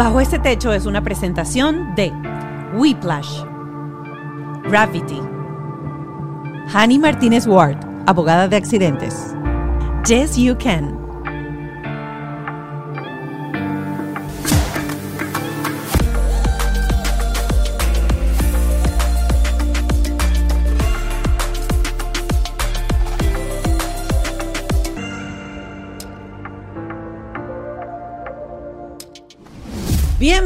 Bajo este techo es una presentación de Whiplash, Gravity, Honey Martínez Ward, abogada de accidentes, Yes You Can.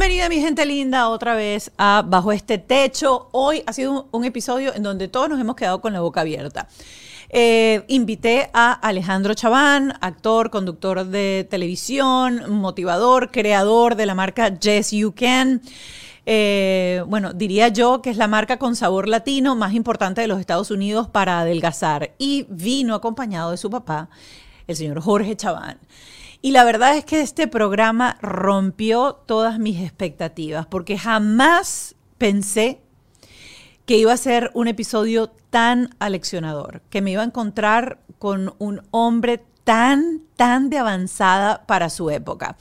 Bienvenida mi gente linda otra vez a Bajo este Techo. Hoy ha sido un, un episodio en donde todos nos hemos quedado con la boca abierta. Eh, invité a Alejandro Chaván, actor, conductor de televisión, motivador, creador de la marca Yes You Can. Eh, bueno, diría yo que es la marca con sabor latino más importante de los Estados Unidos para adelgazar. Y vino acompañado de su papá, el señor Jorge Chaván. Y la verdad es que este programa rompió todas mis expectativas, porque jamás pensé que iba a ser un episodio tan aleccionador, que me iba a encontrar con un hombre tan, tan de avanzada para su época.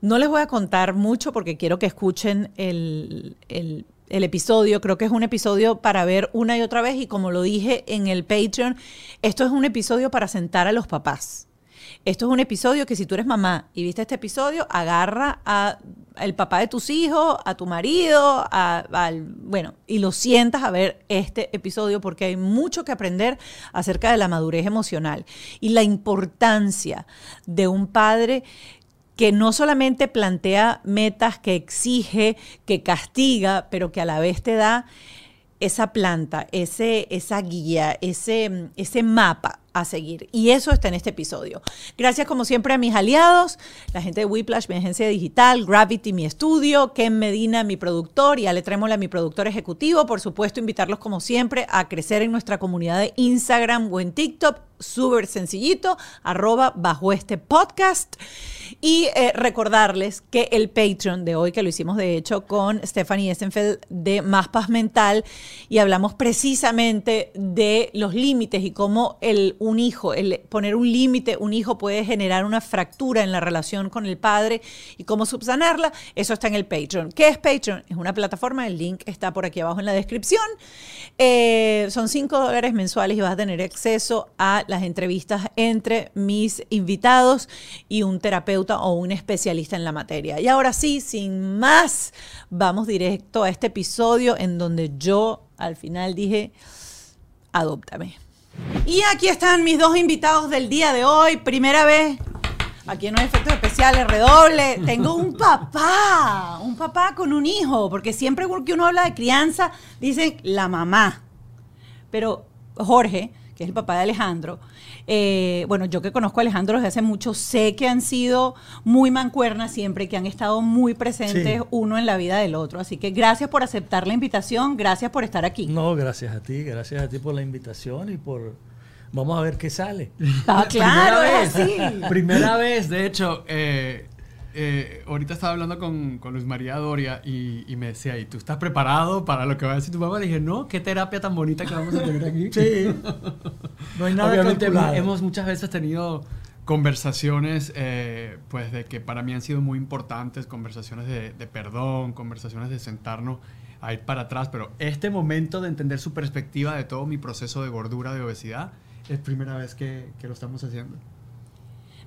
No les voy a contar mucho porque quiero que escuchen el, el, episodio. Creo que es un episodio para ver una y otra vez y como lo dije en el Patreon, esto es un episodio para sentar a los papás esto es un episodio que si tú eres mamá y viste este episodio, agarra a el papá de tus hijos, a tu marido, al, bueno, y lo sientas a ver este episodio porque hay mucho que aprender acerca de la madurez emocional y la importancia de un padre que no solamente plantea metas, que exige, que castiga, pero que a la vez te da esa planta, ese, esa guía, ese, ese mapa a seguir. Y eso está en este episodio. Gracias como siempre a mis aliados, la gente de Whiplash, mi agencia digital, Gravity, mi estudio, Ken Medina, mi productor, y Ale Trémola, mi productor ejecutivo. Por supuesto, invitarlos como siempre a crecer en nuestra comunidad de Instagram o en TikTok, súper sencillito, arroba bajo este podcast. Y eh, recordarles que el Patreon de hoy, que lo hicimos de hecho con Stephanie Essenfeld de Más Paz Mental, y hablamos precisamente de los límites y cómo el un hijo, el poner un límite, un hijo puede generar una fractura en la relación con el padre y cómo subsanarla, eso está en el Patreon. ¿Qué es Patreon? Es una plataforma, el link está por aquí abajo en la descripción. Eh, son 5 dólares mensuales y vas a tener acceso a las entrevistas entre mis invitados y un terapeuta o un especialista en la materia. Y ahora sí, sin más, vamos directo a este episodio en donde yo al final dije, adóptame. Y aquí están mis dos invitados del día de hoy. Primera vez, aquí no hay efectos especiales, redoble. Tengo un papá, un papá con un hijo, porque siempre que uno habla de crianza, dicen la mamá. Pero Jorge, que es el papá de Alejandro, eh, bueno, yo que conozco a Alejandro desde hace mucho, sé que han sido muy mancuernas siempre, que han estado muy presentes uno en la vida del otro. Así que gracias por aceptar la invitación, gracias por estar aquí. No, gracias a ti, gracias a ti por la invitación y por... Vamos a ver qué sale. Ah, claro, primera es vez, así. Primera vez, de hecho, eh, eh, ahorita estaba hablando con, con Luis María Doria y, y me decía, ¿y tú estás preparado para lo que va a decir tu mamá? Le dije, no, qué terapia tan bonita que vamos a tener aquí. Sí. No hay nada Obviamente calculado. hemos muchas veces tenido conversaciones, eh, pues de que para mí han sido muy importantes, conversaciones de, de perdón, conversaciones de sentarnos a ir para atrás, pero este momento de entender su perspectiva de todo mi proceso de gordura, de obesidad, es primera vez que, que lo estamos haciendo.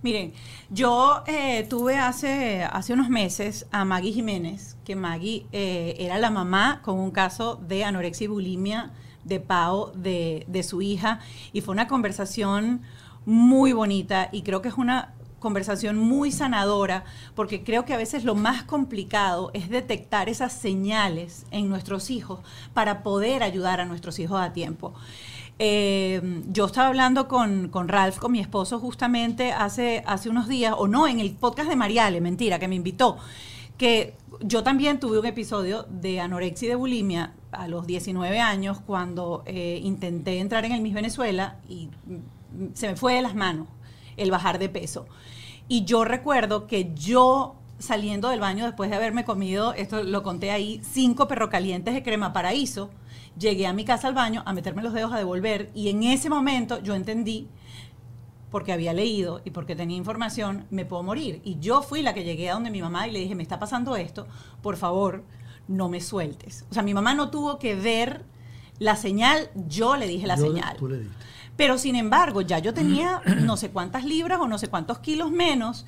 Miren, yo eh, tuve hace, hace unos meses a Maggie Jiménez, que Maggie eh, era la mamá con un caso de anorexia y bulimia de Pau de, de su hija, y fue una conversación muy bonita y creo que es una conversación muy sanadora, porque creo que a veces lo más complicado es detectar esas señales en nuestros hijos para poder ayudar a nuestros hijos a tiempo. Eh, yo estaba hablando con, con, Ralph, con mi esposo, justamente hace, hace unos días, o no, en el podcast de Mariale, mentira, que me invitó, que yo también tuve un episodio de anorexia y de bulimia a los 19 años cuando eh, intenté entrar en el Miss Venezuela y se me fue de las manos el bajar de peso. Y yo recuerdo que yo saliendo del baño después de haberme comido, esto lo conté ahí, cinco perrocalientes de crema paraíso, llegué a mi casa al baño a meterme los dedos a devolver y en ese momento yo entendí porque había leído y porque tenía información, me puedo morir. Y yo fui la que llegué a donde mi mamá y le dije, me está pasando esto, por favor, no me sueltes. O sea, mi mamá no tuvo que ver la señal, yo le dije la Yo- señal. Tú le diste. Pero sin embargo, ya yo tenía no sé cuántas libras o no sé cuántos kilos menos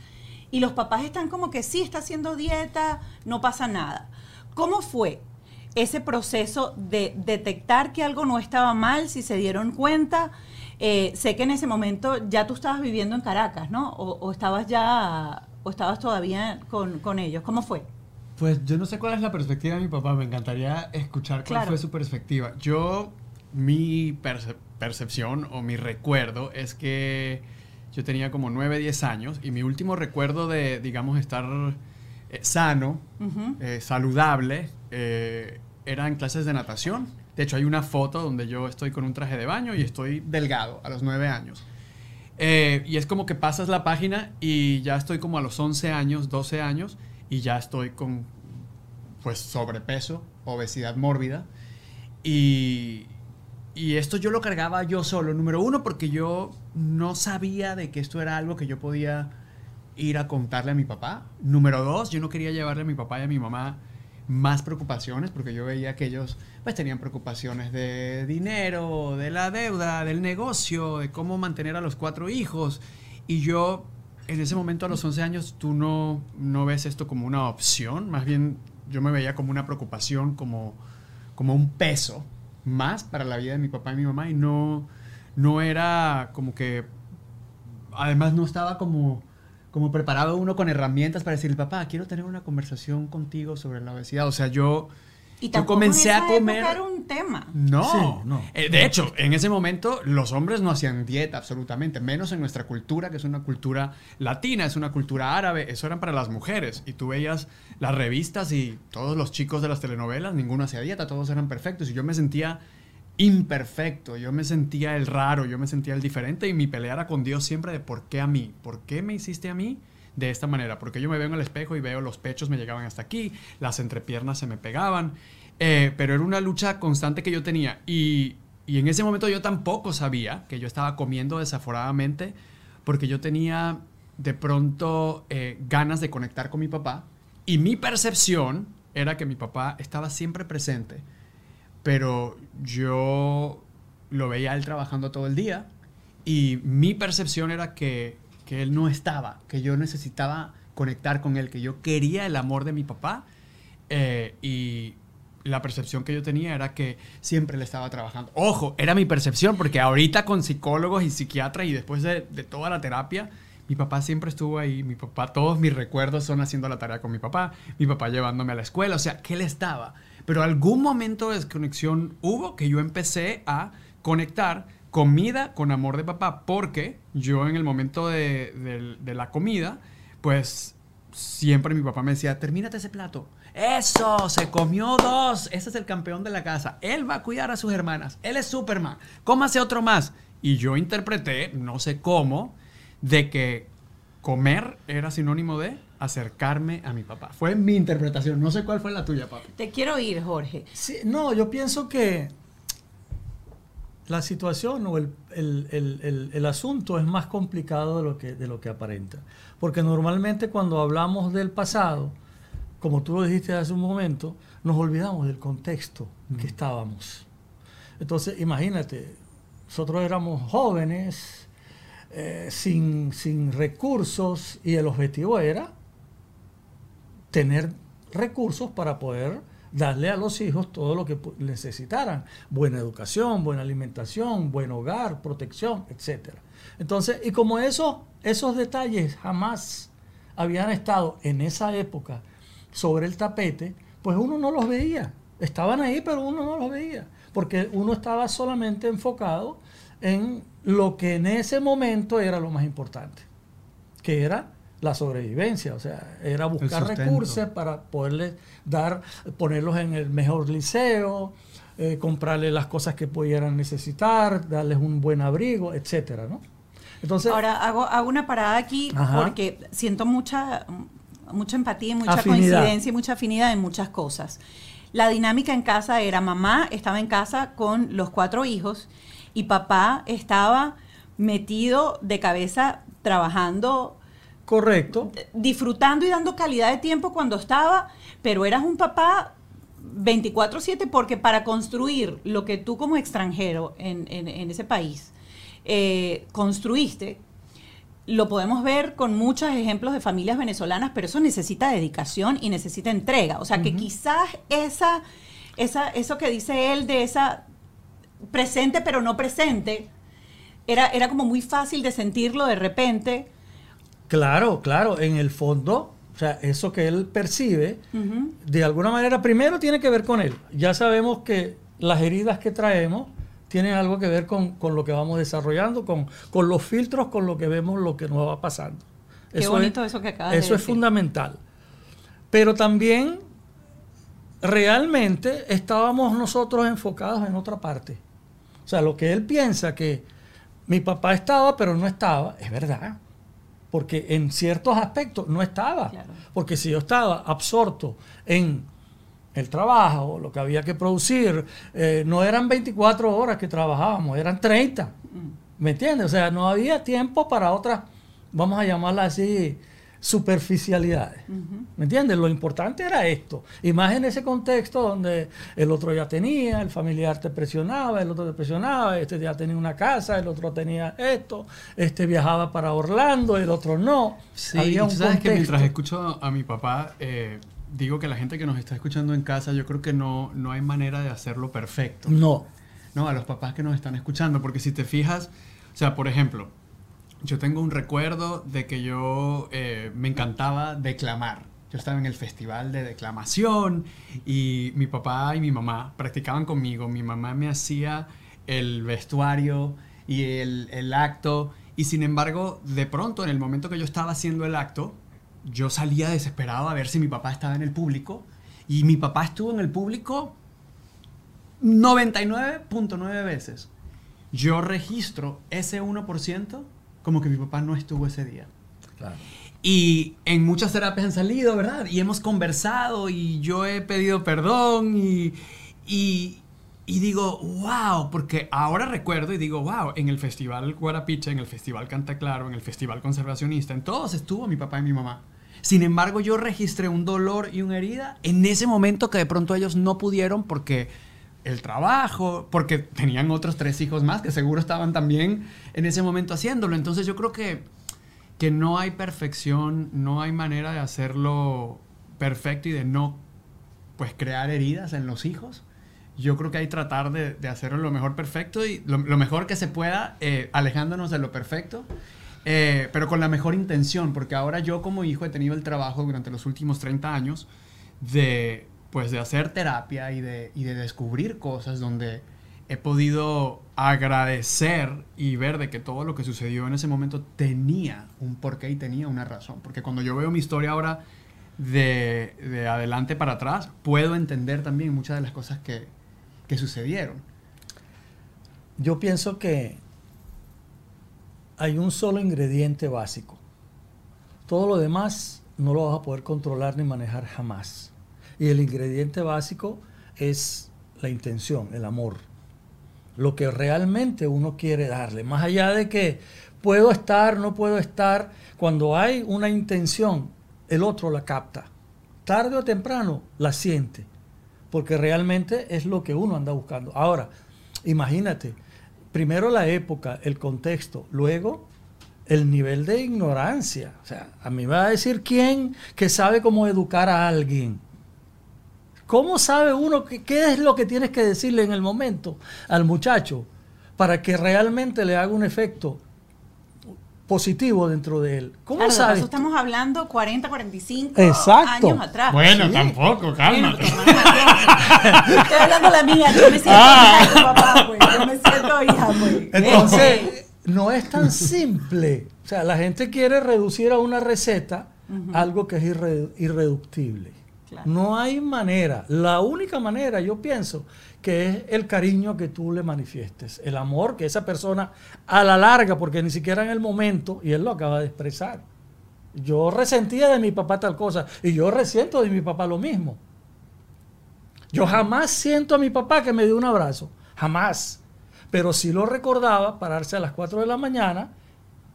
y los papás están como que sí, está haciendo dieta, no pasa nada. ¿Cómo fue ese proceso de detectar que algo no estaba mal, si se dieron cuenta? Eh, sé que en ese momento ya tú estabas viviendo en Caracas, ¿no? O, o estabas ya, o estabas todavía con, con ellos. ¿Cómo fue? Pues yo no sé cuál es la perspectiva de mi papá, me encantaría escuchar cuál Claro. fue su perspectiva. Yo, mi perce- percepción o mi recuerdo es que yo tenía como 9, 10 años y mi último recuerdo de, digamos, estar eh, sano, eh, saludable, eh, era en clases de natación. De hecho, hay una foto donde yo estoy con un traje de baño y estoy delgado a los 9 años. Eh, y es como que pasas la página y ya estoy como a los 11 años, 12 años y ya estoy con pues sobrepeso, obesidad mórbida. Y esto yo lo cargaba yo solo, número uno, porque yo no sabía de que esto era algo que yo podía ir a contarle a mi papá. Número dos, yo no quería llevarle a mi papá y a mi mamá más preocupaciones, porque yo veía que ellos pues tenían preocupaciones de dinero, de la deuda, del negocio, de cómo mantener a los cuatro hijos. Y yo, en ese momento a los 11 años, tú no, no ves esto como una opción, más bien yo me veía como una preocupación, como, como un peso más para la vida de mi papá y mi mamá y no, no era como que, además no estaba como, como preparado uno con herramientas para decir, papá, quiero tener una conversación contigo sobre la obesidad. O sea, yo, Y yo comencé en a comer... era un tema. No, Sí, no. Eh, de hecho, en ese momento los hombres no hacían dieta absolutamente, menos en nuestra cultura, que es una cultura latina, es una cultura árabe, eso eran para las mujeres. Y tú veías las revistas y todos los chicos de las telenovelas, ninguno hacía dieta, todos eran perfectos. Y yo me sentía imperfecto, yo me sentía el raro, yo me sentía el diferente y mi pelea era con Dios siempre de por qué a mí, por qué me hiciste a mí de esta manera, porque yo me veo en el espejo y veo los pechos me llegaban hasta aquí, las entrepiernas se me pegaban, eh, pero era una lucha constante que yo tenía y, y en ese momento yo tampoco sabía que yo estaba comiendo desaforadamente porque yo tenía de pronto eh, ganas de conectar con mi papá y mi percepción era que mi papá estaba siempre presente pero yo lo veía él trabajando todo el día y mi percepción era que, que él no estaba, que yo necesitaba conectar con él, que yo quería el amor de mi papá eh, y la percepción que yo tenía era que siempre le estaba trabajando. Ojo, era mi percepción porque ahorita con psicólogos y psiquiatras y después de, de toda la terapia, mi papá siempre estuvo ahí, mi papá, todos mis recuerdos son haciendo la tarea con mi papá, mi papá llevándome a la escuela, o sea, que él estaba. Pero algún momento de desconexión hubo que yo empecé a conectar comida con amor de papá, porque yo en el momento de, de- la comida, pues siempre mi papá me decía, termínate ese plato. Eso, se comió dos. Ese es el campeón de la casa. Él va a cuidar a sus hermanas. Él es Superman. Cómase otro más. Y yo interpreté, no sé cómo, de que comer era sinónimo de acercarme a mi papá. Fue mi interpretación. No sé cuál fue la tuya, papi. Te quiero ir, Jorge. Sí, no, yo pienso que la situación o el, el- el- el- el asunto es más complicado de lo, que, de lo que aparenta. Porque normalmente cuando hablamos del pasado, como tú lo dijiste hace un momento, nos olvidamos del contexto en que estábamos. Entonces, imagínate, nosotros éramos jóvenes, eh, sin, sin recursos, y el objetivo era tener recursos para poder darle a los hijos todo lo que necesitaran. Buena educación, buena alimentación, buen hogar, protección, etc. Entonces, y como eso, esos detalles jamás habían estado en esa época sobre el tapete, pues uno no los veía. Estaban ahí, pero uno no los veía. Porque uno estaba solamente enfocado en lo que en ese momento era lo más importante que era la sobrevivencia, o sea, era buscar recursos para poderles dar, ponerlos en el mejor liceo, eh, comprarles las cosas que pudieran necesitar, darles un buen abrigo, etcétera, ¿no? Entonces, Ahora hago, hago una parada aquí Ajá. porque siento mucha, mucha empatía y mucha Afinidad. coincidencia y mucha afinidad en muchas cosas. La dinámica en casa era mamá estaba en casa con los cuatro hijos y papá estaba metido de cabeza trabajando, Correcto. disfrutando y dando calidad de tiempo cuando estaba, pero eras un papá 24/7 porque para construir lo que tú como extranjero en, en- en ese país eh, construiste, lo podemos ver con muchos ejemplos de familias venezolanas, pero eso necesita dedicación y necesita entrega. O sea, que quizás esa, esa, eso que dice él de esa presente pero no presente, era, era como muy fácil de sentirlo de repente. Claro, claro, en el fondo, o sea, eso que él percibe, de alguna manera, primero tiene que ver con él. Ya sabemos que las heridas que traemos tienen algo que ver con, con lo que vamos desarrollando, con, con los filtros, con lo que vemos, lo que nos va pasando. Qué bonito eso que acabas de Eso es decir. fundamental. Pero también, realmente, estábamos nosotros enfocados en otra parte. O sea, lo que él piensa que mi papá estaba, pero no estaba, es verdad. Porque en ciertos aspectos no estaba. Claro. Porque si yo estaba absorto en el trabajo, lo que había que producir, eh, no eran 24 horas que trabajábamos, eran 30. ¿Me entiendes? O sea, no había tiempo para otras, vamos a llamarlas así, superficialidades. ¿Me entiendes? Lo importante era esto. Y más en ese contexto donde el otro ya tenía, el familiar te presionaba, el otro te presionaba, este ya tenía una casa, el otro tenía esto, este viajaba para Orlando, el otro no. Sí, Había y un tú sabes que mientras escucho a mi papá, eh, digo que la gente que nos está escuchando en casa, yo creo que no, no hay manera de hacerlo perfecto. No. No, a los papás que nos están escuchando, porque si te fijas, o sea, por ejemplo, yo tengo un recuerdo de que yo eh, me encantaba declamar. Yo estaba en el festival de declamación y mi papá y mi mamá practicaban conmigo. Mi mamá me hacía el vestuario y el, el acto. Y sin embargo, de pronto, en el momento que yo estaba haciendo el acto, yo salía desesperado a ver si mi papá estaba en el público. Y mi papá estuvo en el público 99.9 veces. Yo registro ese 1% como que mi papá no estuvo ese día. Y en muchas terapias han salido, ¿verdad? Y hemos conversado y yo he pedido perdón y, y, y digo, wow, porque ahora recuerdo y digo, wow, en el Festival Guarapiche, en el Festival Canta Claro, en el Festival Conservacionista, en todos estuvo mi papá y mi mamá. Sin embargo, yo registré un dolor y una herida en ese momento que de pronto ellos no pudieron porque el trabajo, porque tenían otros tres hijos más que seguro estaban también en ese momento haciéndolo. Entonces yo creo que, que no hay perfección, no hay manera de hacerlo perfecto y de no pues crear heridas en los hijos. Yo creo que hay que tratar de, de hacerlo lo mejor perfecto y lo, mejor que se pueda, eh, alejándonos de lo perfecto, eh, pero con la mejor intención, porque ahora yo como hijo he tenido el trabajo durante los últimos 30 años de, pues, de hacer terapia y de, y de descubrir cosas donde he podido agradecer y ver de que todo lo que sucedió en ese momento tenía un porqué y tenía una razón. Porque cuando yo veo mi historia ahora de, de adelante para atrás, puedo entender también muchas de las cosas que, que sucedieron. Yo pienso que hay un solo ingrediente básico. Todo lo demás no lo vas a poder controlar ni manejar jamás. Y el ingrediente básico es la intención, el amor. Lo que realmente uno quiere darle. Más allá de que puedo estar, no puedo estar, cuando hay una intención, el otro la capta. Tarde o temprano la siente. Porque realmente es lo que uno anda buscando. Ahora, imagínate, primero la época, el contexto, luego el nivel de ignorancia. O sea, a mí me va a decir quién que sabe cómo educar a alguien. ¿Cómo sabe uno que- qué es lo que tienes que decirle en el momento al muchacho para que realmente le haga un efecto positivo dentro de él? ¿Cómo Claro, sabes? estamos hablando 40, 45 Exacto. años atrás. Bueno, Sí. tampoco, Bueno, mayor. Estoy hablando la mía, yo me siento Ah. hija papá, pues. Yo me siento hija, pues. Entonces, no es tan simple. O sea, la gente quiere reducir a una receta algo que es irre- irreductible. No hay manera. La única manera, yo pienso, que es el cariño que tú le manifiestes, el amor que esa persona a la larga, porque ni siquiera en el momento, y él lo acaba de expresar. Yo resentía de mi papá tal cosa y yo resiento de mi papá lo mismo. Yo jamás siento a mi papá que me dé un abrazo. Jamás. pero sí lo recordaba pararse a las 4 de la mañana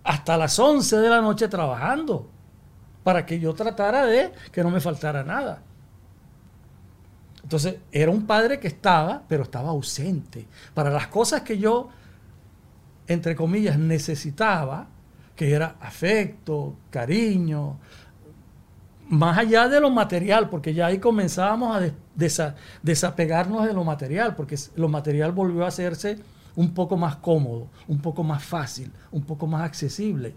hasta las 11 de la noche trabajando para que yo tratara de que no me faltara nada. Entonces, era un padre que estaba, pero estaba ausente. Para las cosas que yo, entre comillas, necesitaba, que era afecto, cariño, más allá de lo material, porque ya ahí comenzábamos a desapegarnos de lo material, porque lo material volvió a hacerse un poco más cómodo, un poco más fácil, un poco más accesible.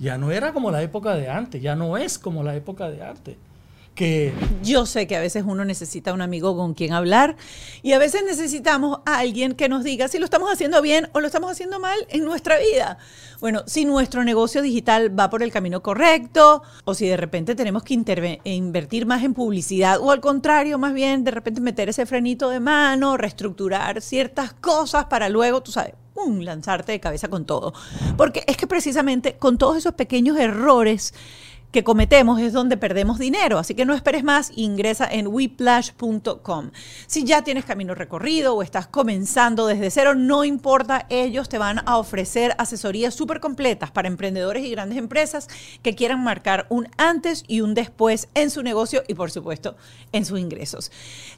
Ya no era como la época de antes, ya no es como la época de antes que... Yo sé que a veces uno necesita un amigo con quien hablar y a veces necesitamos a alguien que nos diga si lo estamos haciendo bien o lo estamos haciendo mal en nuestra vida. Bueno, si nuestro negocio digital va por el camino correcto o si de repente tenemos que invertir más en publicidad o al contrario, más bien de repente meter ese frenito de mano, reestructurar ciertas cosas para luego, tú sabes, lanzarte de cabeza con todo. Porque es que precisamente con todos esos pequeños errores, que cometemos es donde perdemos dinero. Así que no esperes más, ingresa en whiplash.com. Si ya tienes camino recorrido o estás comenzando desde cero, no importa, ellos te van a ofrecer asesorías súper completas para emprendedores y grandes empresas que quieran marcar un antes y un después en su negocio y por supuesto en sus ingresos.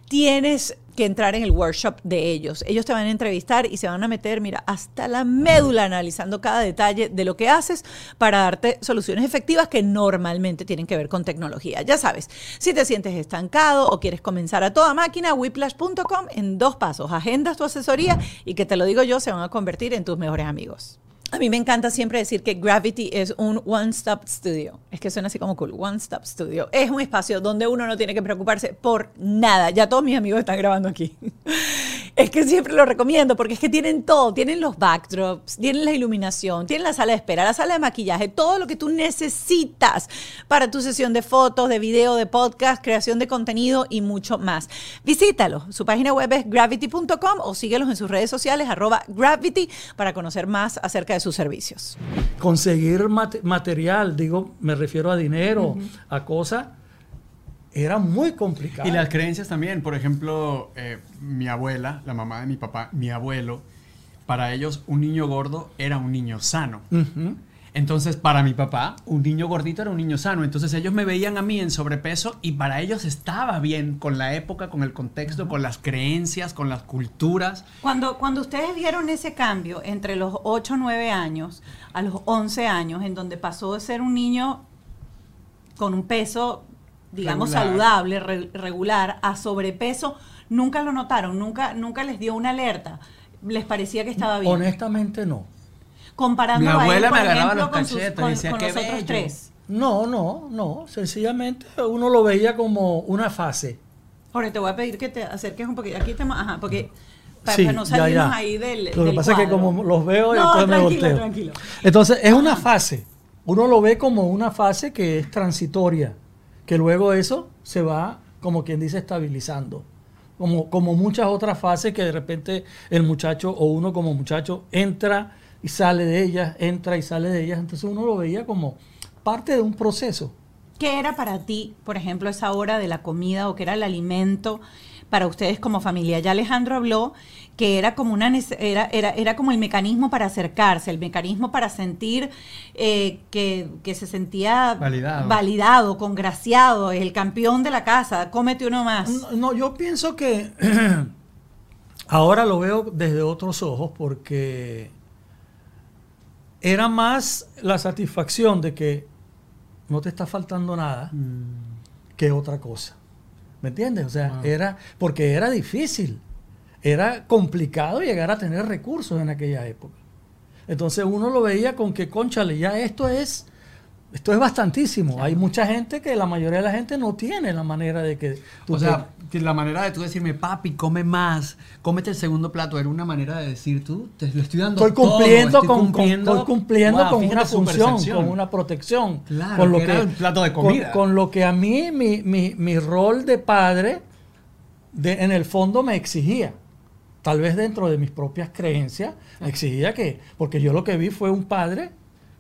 Tienes que entrar en el workshop de ellos. Ellos te van a entrevistar y se van a meter, mira, hasta la médula analizando cada detalle de lo que haces para darte soluciones efectivas que normalmente tienen que ver con tecnología. Ya sabes, si te sientes estancado o quieres comenzar a toda máquina, whiplash.com en dos pasos. Agendas tu asesoría y que te lo digo yo, se van a convertir en tus mejores amigos. A mí me encanta siempre decir que Gravity es un one-stop studio. Es que suena así como cool. One-stop studio. Es un espacio donde uno no tiene que preocuparse por nada. Ya todos mis amigos están grabando aquí. Es que siempre lo recomiendo porque es que tienen todo. Tienen los backdrops, tienen la iluminación, tienen la sala de espera, la sala de maquillaje, todo lo que tú necesitas para tu sesión de fotos, de video, de podcast, creación de contenido y mucho más. Visítalo. Su página web es gravity.com o síguelos en sus redes sociales, arroba gravity, para conocer más acerca de sus servicios. Conseguir material, digo, me refiero a dinero, a cosas, era muy complicado. Y las creencias también, por ejemplo, eh, mi abuela, la mamá de mi papá, mi abuelo, para ellos un niño gordo era un niño sano. Entonces, para mi papá, un niño gordito era un niño sano. Entonces, ellos me veían a mí en sobrepeso y para ellos estaba bien con la época, con el contexto, con las creencias, con las culturas. Cuando, cuando ustedes vieron ese cambio entre los 8 o 9 años a los 11 años, en donde pasó de ser un niño con un peso, digamos, saludable, regular, a sobrepeso, nunca lo notaron, nunca, nunca les dio una alerta. ¿Les parecía que estaba bien? Honestamente no comparando Mi abuela me agarraba los cachetes y decía que otros tres. No, no, no. Sencillamente uno lo veía como una fase. Ahora te voy a pedir que te acerques un poquito. Aquí estamos, ajá, porque para no salirnos ahí del. Lo que pasa es que como los veo, no, entonces tranquilo, me volteo. Tranquilo. Entonces es una fase. Uno lo ve como una fase que es transitoria, que luego eso se va, como quien dice, estabilizando. Como, como muchas otras fases que de repente el muchacho o uno como muchacho entra y sale de ellas, entra y sale de ellas. Entonces uno lo veía como parte de un proceso. ¿Qué era para ti, por ejemplo, esa hora de la comida o qué era el alimento para ustedes como familia? Ya Alejandro habló que era como una era, era, era como el mecanismo para acercarse, el mecanismo para sentir eh, que, se sentía validado. validado, congraciado, el campeón de la casa, cómete uno más. no yo pienso que ahora lo veo desde otros ojos porque era más la satisfacción de que no te está faltando nada mm. que otra cosa. ¿Me entiendes? O sea, era porque era difícil. Era complicado llegar a tener recursos en aquella época. Entonces uno lo veía con que, conchale, ya esto es esto es bastantísimo. Hay mucha gente que la mayoría de la gente no tiene la manera de que tú... O sea, que la manera de tú decirme, papi, come más, cómete el segundo plato, era una manera de decir tú, te lo estoy dando estoy cumpliendo estoy con, cumpliendo, estoy cumpliendo con una función, con una protección. Claro, con lo que, era el plato de comida. Con, lo que a mí, mi, mi, mi rol de padre, de, en el fondo me exigía. Tal vez dentro de mis propias creencias, exigía que, porque yo lo que vi fue un padre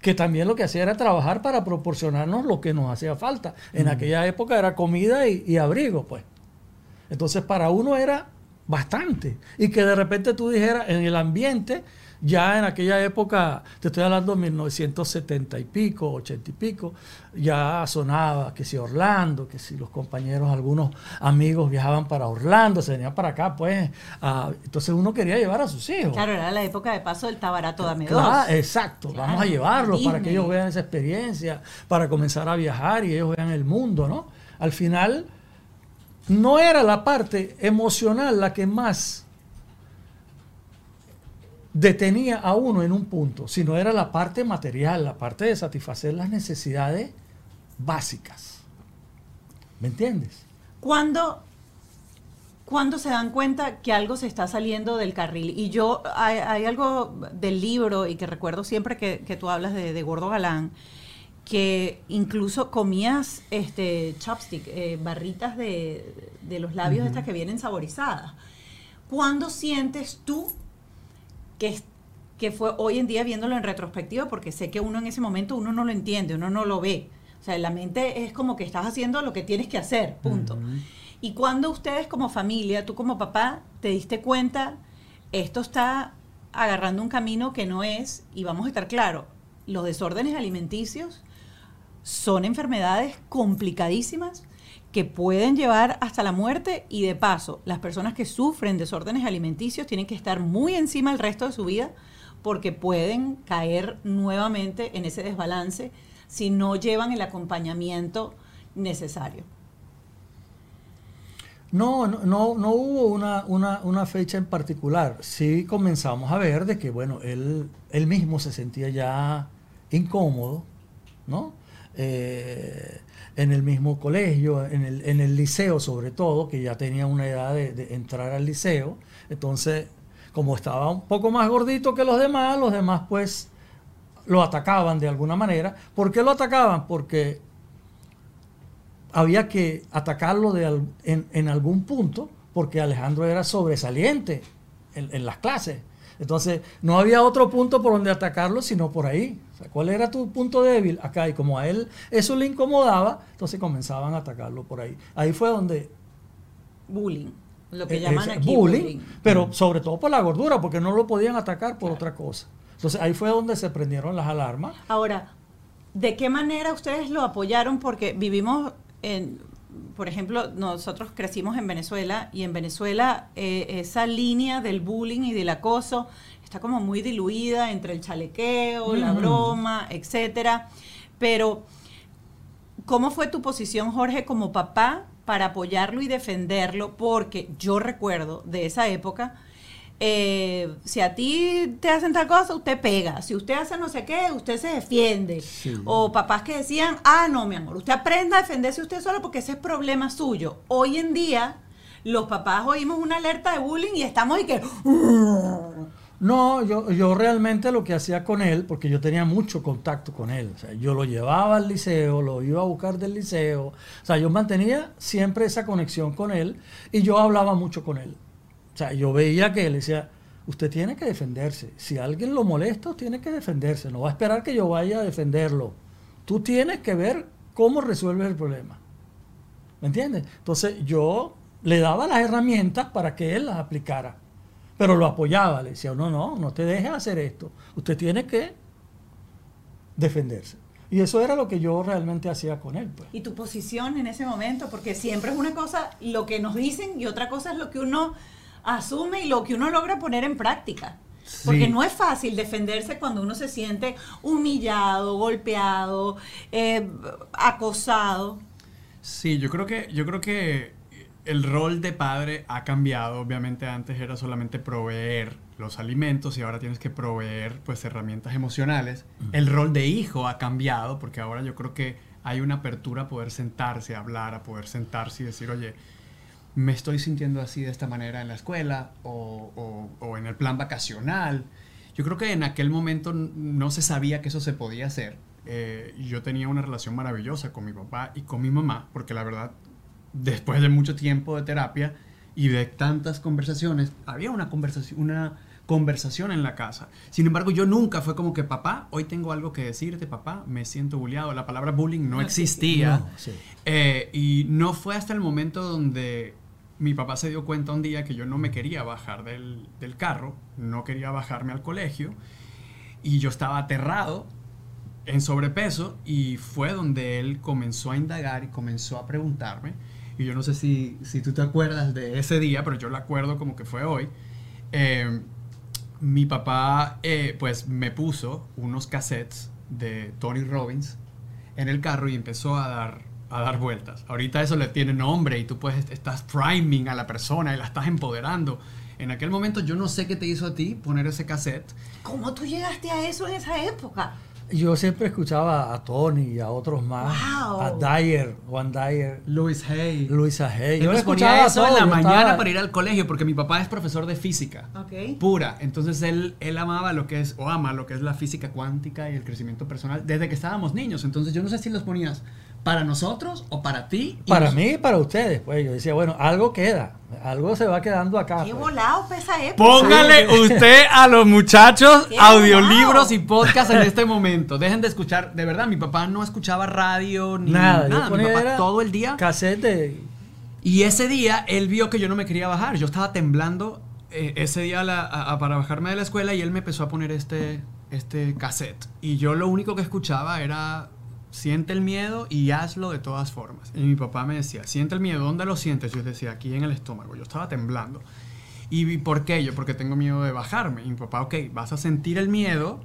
que también lo que hacía era trabajar para proporcionarnos lo que nos hacía falta. En aquella época era comida y, abrigo, pues. Entonces para uno era bastante. Y que de repente tú dijeras, en el ambiente, ya en aquella época, te estoy hablando de 1970 y pico, 80 y pico, ya sonaba que si Orlando, que si los compañeros, algunos amigos viajaban para Orlando, se venían para acá, pues, entonces uno quería llevar a sus hijos. Claro, era la época de paso del tabarato dame claro, Exacto, vamos a llevarlos para que ellos vean esa experiencia, para comenzar a viajar y ellos vean el mundo, ¿no? Al final, no era la parte emocional la que más detenía a uno en un punto, sino era la parte material, la parte de satisfacer las necesidades básicas. ¿Me entiendes? Cuando, cuando se dan cuenta que algo se está saliendo del carril, y yo, hay, algo del libro, y que recuerdo siempre que, tú hablas de, Gordo Galán, que incluso comías este chopstick, eh, barritas de, los labios estas que vienen saborizadas. ¿Cuándo sientes tú que, que fue hoy en día viéndolo en retrospectiva, porque sé que uno en ese momento uno no lo entiende, uno no lo ve. O sea, la mente es como que estás haciendo lo que tienes que hacer, punto. Y cuando ustedes como familia, tú como papá, te diste cuenta, esto está agarrando un camino que no es, y vamos a estar claros, los desórdenes alimenticios son enfermedades complicadísimas que pueden llevar hasta la muerte y de paso, las personas que sufren desórdenes alimenticios tienen que estar muy encima el resto de su vida porque pueden caer nuevamente en ese desbalance si no llevan el acompañamiento necesario. No, no, no, hubo una, una, fecha en particular. Sí comenzamos a ver de que, bueno, él, él mismo se sentía ya incómodo, ¿no? Eh, en el mismo colegio, en el, en el, liceo sobre todo, que ya tenía una edad de, entrar al liceo. Entonces, como estaba un poco más gordito que los demás, los demás pues lo atacaban de alguna manera. ¿Por qué lo atacaban? Porque había que atacarlo en, en, algún punto, porque Alejandro era sobresaliente en las clases. Entonces, no había otro punto por donde atacarlo, sino por ahí. ¿Cuál era tu punto débil? Acá. Y como a él eso le incomodaba, entonces comenzaban a atacarlo por ahí. Ahí fue donde... Bullying. Lo que eh, llaman aquí bullying, Pero sobre todo por la gordura, porque no lo podían atacar por otra cosa. Entonces, ahí fue donde se prendieron las alarmas. Ahora, ¿de qué manera ustedes lo apoyaron? Porque vivimos en por ejemplo, nosotros crecimos en Venezuela y en Venezuela eh, esa línea del bullying y del acoso está como muy diluida entre el chalequeo, la broma, etcétera. Pero, ¿cómo fue tu posición, Jorge, como papá para apoyarlo y defenderlo? Porque yo recuerdo de esa época eh, si a ti te hacen tal cosa, usted pega. Si usted hace no sé qué, usted se defiende. O papás que decían, ah, no, mi amor, usted aprenda a defenderse usted solo porque ese es problema suyo. Hoy en día, los papás oímos una alerta de bullying y estamos y que... No, yo, yo realmente lo que hacía con él, porque yo tenía mucho contacto con él, o sea, yo lo llevaba al liceo, lo iba a buscar del liceo, o sea, yo mantenía siempre esa conexión con él y yo hablaba mucho con él. O sea, yo veía que él decía, usted tiene que defenderse. Si alguien lo molesta, tiene que defenderse. No va a esperar que yo vaya a defenderlo. Tú tienes que ver cómo resuelves el problema. ¿Me entiendes? Entonces yo le daba las herramientas para que él las aplicara. Pero lo apoyaba, le decía, no, no, no te dejes hacer esto. Usted tiene que defenderse. Y eso era lo que yo realmente hacía con él. Pues. ¿Y tu posición en ese momento? Porque siempre es una cosa lo que nos dicen y otra cosa es lo que uno asume y lo que uno logra poner en práctica. Porque no es fácil defenderse cuando uno se siente humillado, golpeado, eh, acosado. Sí, yo creo que, yo creo que el rol de padre ha cambiado. Obviamente antes era solamente proveer los alimentos y ahora tienes que proveer pues herramientas emocionales. El rol de hijo ha cambiado porque ahora yo creo que hay una apertura a poder sentarse, a hablar, a poder sentarse y decir, oye, me estoy sintiendo así de esta manera en la escuela o, en el plan vacacional. Yo creo que en aquel momento no se sabía que eso se podía hacer. Eh, yo tenía una relación maravillosa con mi papá y con mi mamá, porque la verdad, después de mucho tiempo de terapia y de tantas conversaciones, había una conversación, una conversación en la casa. Sin embargo, yo nunca fue como que, papá, hoy tengo algo que decirte, papá, me siento bulleado. La palabra bullying no, existía. Eh, y no fue hasta el momento donde mi papá se dio cuenta un día que yo no me quería bajar del, del carro, no quería bajarme al colegio y yo estaba aterrado en sobrepeso y fue donde él comenzó a indagar y comenzó a preguntarme. Y yo no sé si, si tú te acuerdas de ese día, pero yo lo acuerdo como que fue hoy. Eh, mi papá eh, pues me puso unos cassettes de Tony Robbins en el carro y empezó a dar, a dar vueltas. Ahorita eso le tiene nombre y tú puedes, estás priming a la persona y la estás empoderando. En aquel momento yo no sé qué te hizo a ti poner ese cassette. ¿Cómo tú llegaste a eso en esa época? Yo siempre escuchaba a Tony y a otros más. Wow. A Dyer, Juan Dyer, Louis Hay. Luisa Hay. Yo escuchaba eso en la yo mañana estaba- para ir al colegio porque mi papá es profesor de física. Ok. Pura. Entonces él, él amaba lo que es, o ama lo que es la física cuántica y el crecimiento personal desde que estábamos niños. Entonces yo no sé si los ponías para nosotros o para ti. Para nos- mí y para ustedes. Pues yo decía, bueno, algo queda. Algo se va quedando acá. Qué pues. volado para esa época. Póngale usted a los muchachos Qué audiolibros volado. y podcast en este momento. Dejen de escuchar. De verdad, mi papá no escuchaba radio ni Nada, nada. yo Mi papá era todo el día. Cassette de... Y ese día él vio que yo no me quería bajar. Yo estaba temblando eh, ese día a la- a- a- para bajarme de la escuela y él me empezó a poner este, este cassette. Y yo lo único que escuchaba era siente el miedo y hazlo de todas formas. Y mi papá me decía, siente el miedo, ¿dónde lo sientes? Yo decía, aquí en el estómago. Yo estaba temblando. ¿Y por qué? Yo porque tengo miedo de bajarme. Y mi papá, ok, vas a sentir el miedo,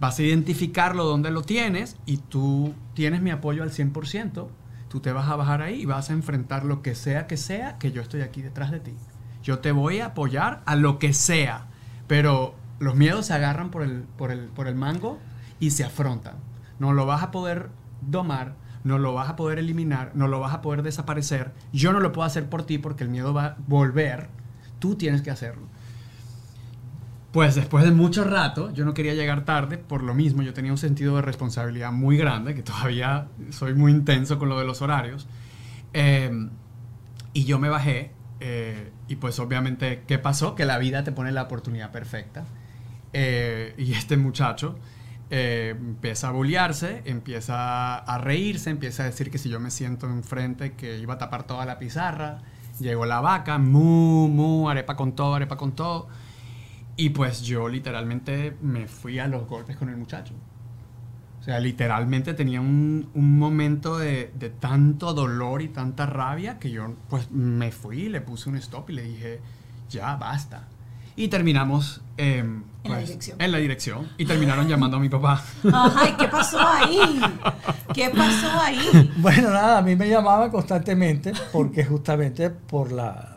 vas a identificarlo dónde lo tienes y tú tienes mi apoyo al 100%. Tú te vas a bajar ahí y vas a enfrentar lo que sea que sea, que yo estoy aquí detrás de ti. Yo te voy a apoyar a lo que sea, pero los miedos se agarran por el, por el, por el mango y se afrontan. No lo vas a poder domar, no lo vas a poder eliminar, no lo vas a poder desaparecer. Yo no lo puedo hacer por ti porque el miedo va a volver. Tú tienes que hacerlo. Pues después de mucho rato, yo no quería llegar tarde, por lo mismo yo tenía un sentido de responsabilidad muy grande, que todavía soy muy intenso con lo de los horarios. Eh, y yo me bajé, eh, y pues obviamente, ¿qué pasó? Que la vida te pone la oportunidad perfecta. Eh, y este muchacho eh, empieza a bullearse, empieza a reírse, empieza a decir que si yo me siento enfrente, que iba a tapar toda la pizarra. Llegó la vaca, mu, mu, arepa con todo, arepa con todo. Y pues yo literalmente me fui a los golpes con el muchacho. O sea, literalmente tenía un, un momento de, de tanto dolor y tanta rabia que yo pues me fui, le puse un stop y le dije, ya, basta. Y terminamos em, En la pues, dirección. en la dirección y terminaron llamando a mi papá. Ay, ¿qué pasó ahí? ¿Qué pasó ahí? Bueno, nada, a mí me llamaban constantemente porque justamente por la...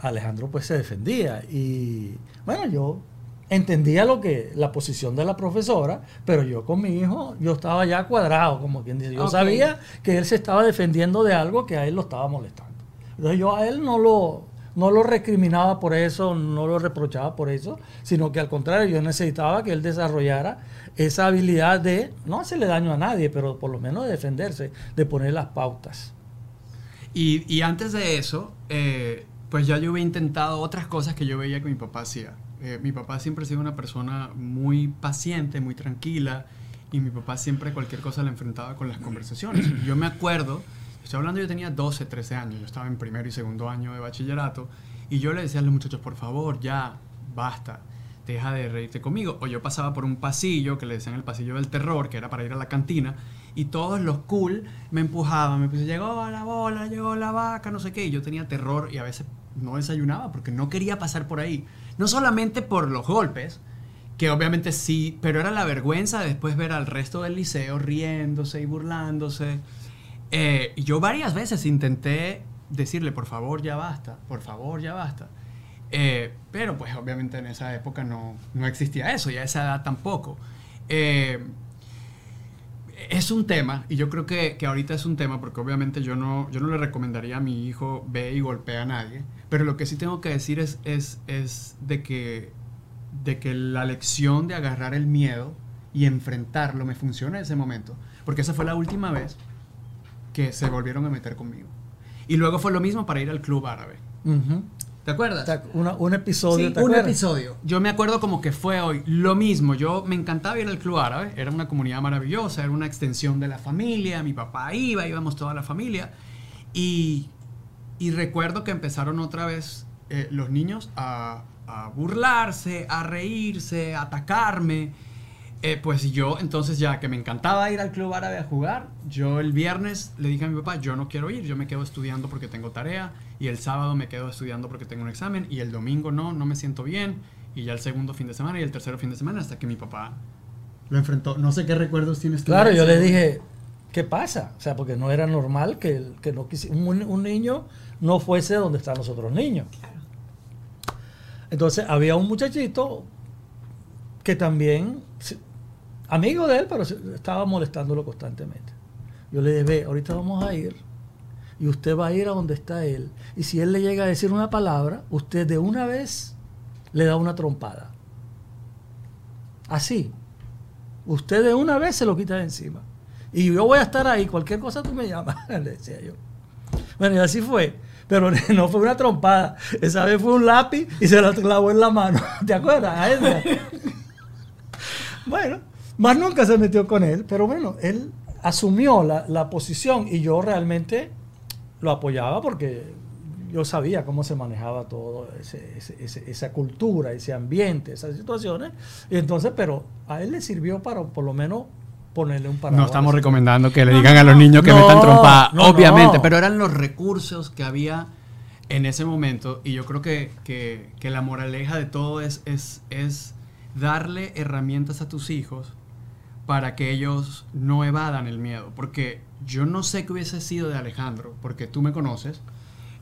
Alejandro pues se defendía y bueno, yo entendía lo que la posición de la profesora, pero yo con mi hijo yo estaba ya cuadrado, como quien dice, yo sabía que él se estaba defendiendo de algo que a él lo estaba molestando. Entonces yo a él no lo no lo recriminaba por eso, no lo reprochaba por eso, sino que al contrario, yo necesitaba que él desarrollara esa habilidad de no hacerle daño a nadie, pero por lo menos de defenderse, de poner las pautas. Y, antes de eso, eh, pues ya yo había intentado otras cosas que yo veía que mi papá hacía. Eh, mi papá siempre ha sido una persona muy paciente, muy tranquila, y mi papá siempre cualquier cosa la enfrentaba con las conversaciones. Yo me acuerdo, estoy hablando, yo tenía 12, 13 años, yo estaba en primero y segundo año de bachillerato, y yo le decía a los muchachos, por favor, ya, basta, deja de reírte conmigo. O yo pasaba por un pasillo, que le decían el pasillo del terror, que era para ir a la cantina, y todos los cool me empujaban, me puse, llegó la bola, llegó la vaca, no sé qué, y yo tenía terror y a veces no desayunaba porque no quería pasar por ahí. No solamente por los golpes, que obviamente sí, pero era la vergüenza de después ver al resto del liceo riéndose y burlándose. Eh, yo varias veces intenté decirle, por favor, ya basta, por favor, ya basta. Eh, pero pues obviamente en esa época no, no existía eso, y a esa edad tampoco. Eh, es un tema, y yo creo que, que ahorita es un tema, porque obviamente yo no, yo no le recomendaría a mi hijo ve y golpea a nadie, pero lo que sí tengo que decir es, es, es de, que, de que la lección de agarrar el miedo y enfrentarlo me funciona en ese momento, porque esa fue la última vez que se volvieron a meter conmigo. Y luego fue lo mismo para ir al club árabe. Ujú. ¿Te acuerdas? Una- un episodio, Sí, ¿te un acuerdas? episodio. Yo me acuerdo como que fue hoy. Lo mismo, yo me encantaba ir al club árabe. Era una comunidad maravillosa, era una extensión de la familia. Mi papá iba, íbamos toda la familia. Y Y recuerdo que empezaron otra vez eh, los niños a, a burlarse, a reírse, a atacarme. Eh, pues yo, entonces ya que me encantaba ir al club árabe a jugar, yo el viernes le dije a mi papá, yo no quiero ir, yo me quedo estudiando porque tengo tarea, y el sábado me quedo estudiando porque tengo un examen, y el domingo no, no me siento bien, y ya el segundo fin de semana y el tercero fin de semana, hasta que mi papá lo enfrentó. No sé qué recuerdos tienes tú. Claro, yo le dije, ¿qué pasa? O sea, porque no era normal que, que no un, un niño no fuese donde están los otros niños. Entonces había un muchachito que también, amigo de él, pero estaba molestándolo constantemente. Yo le dije, ve, ahorita vamos a ir y usted va a ir a donde está él. Y si él le llega a decir una palabra, usted de una vez le da una trompada. Así. Usted de una vez se lo quita de encima. Y yo voy a estar ahí, cualquier cosa tú me llamas, le decía yo. Bueno, y así fue. Pero no fue una trompada. Esa vez fue un lápiz y se la clavó en la mano. ¿Te acuerdas? A bueno, más nunca se metió con él. Pero bueno, él asumió la, la posición y yo realmente lo apoyaba porque yo sabía cómo se manejaba todo ese- ese- ese- esa cultura, ese ambiente, esas situaciones. Y entonces, pero a él le sirvió para por lo menos ponerle un paraguas. No estamos recomendando que le No, digan no, a los niños que No, metan trompada, no, obviamente, pero eran los recursos que había en ese momento y yo creo que, que- que la moraleja de todo es, es, es darle herramientas a tus hijos para que ellos no evadan el miedo, porque yo no sé qué hubiese sido de Alejandro, porque tú me conoces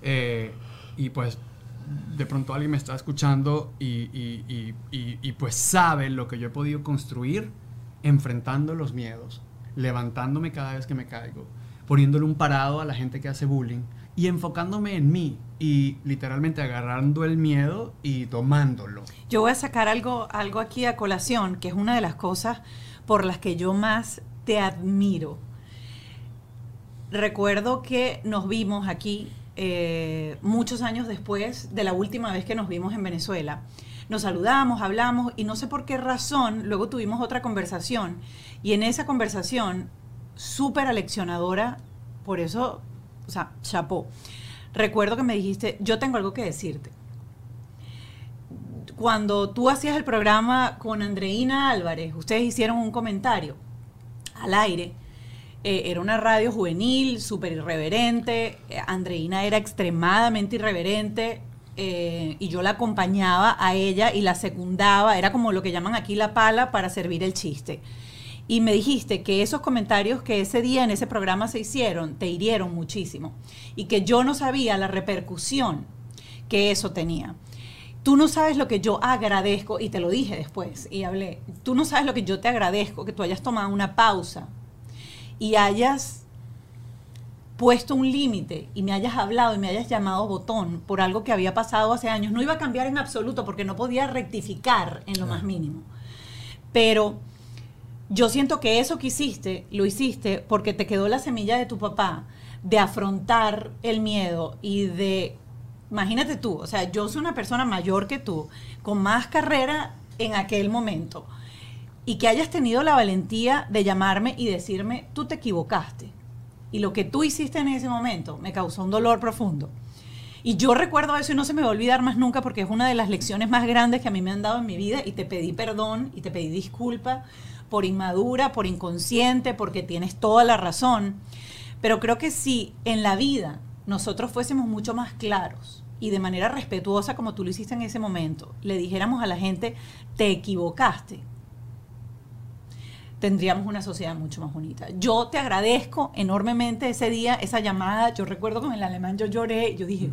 eh, y pues de pronto alguien me está escuchando y, y- pues sabe lo que yo he podido construir enfrentando los miedos, levantándome cada vez que me caigo, poniéndole un parado a la gente que hace bullying y enfocándome en mí y literalmente agarrando el miedo y tomándolo. Yo voy a sacar algo, algo aquí a colación, que es una de las cosas por las que yo más te admiro. Recuerdo que nos vimos aquí eh, muchos años después de la última vez que nos vimos en Venezuela. Nos saludamos, hablamos y no sé por qué razón, luego tuvimos otra conversación y en esa conversación, súper aleccionadora, por eso, o sea, chapó. Recuerdo que me dijiste, yo tengo algo que decirte cuando tú hacías el programa con Andreina Álvarez, ustedes hicieron un comentario al aire. Eh, era una radio juvenil, súper irreverente. Eh, Andreina era extremadamente irreverente. eh, y yo la acompañaba a ella y la secundaba. Era como lo que llaman aquí la pala para servir el chiste. Y me dijiste que esos comentarios que ese día en ese programa se hicieron te hirieron muchísimo. Y que yo no sabía la repercusión que eso tenía. Tú no sabes lo que yo agradezco, y te lo dije después, y hablé, tú no sabes lo que yo te agradezco, que tú hayas tomado una pausa y hayas puesto un límite y me hayas hablado y me hayas llamado botón por algo que había pasado hace años. No iba a cambiar en absoluto porque no podía rectificar en lo más mínimo. Pero yo siento que eso que hiciste, lo hiciste porque te quedó la semilla de tu papá de afrontar el miedo y de, imagínate tú, o sea, yo soy una persona mayor que tú, con más carrera en aquel momento, y que hayas tenido la valentía de llamarme y decirme, tú te equivocaste. Y lo que tú hiciste en ese momento me causó un dolor profundo. Y yo recuerdo eso y no se me va a olvidar más nunca porque es una de las lecciones más grandes que a mí me han dado en mi vida y te pedí perdón y te pedí disculpa por inmadura, por inconsciente, porque tienes toda la razón. Pero creo que si en la vida nosotros fuésemos mucho más claros y de manera respetuosa como tú lo hiciste en ese momento, le dijéramos a la gente, te equivocaste, tendríamos una sociedad mucho más bonita. Yo te agradezco enormemente ese día, esa llamada. Yo recuerdo con el alemán yo lloré, yo dije,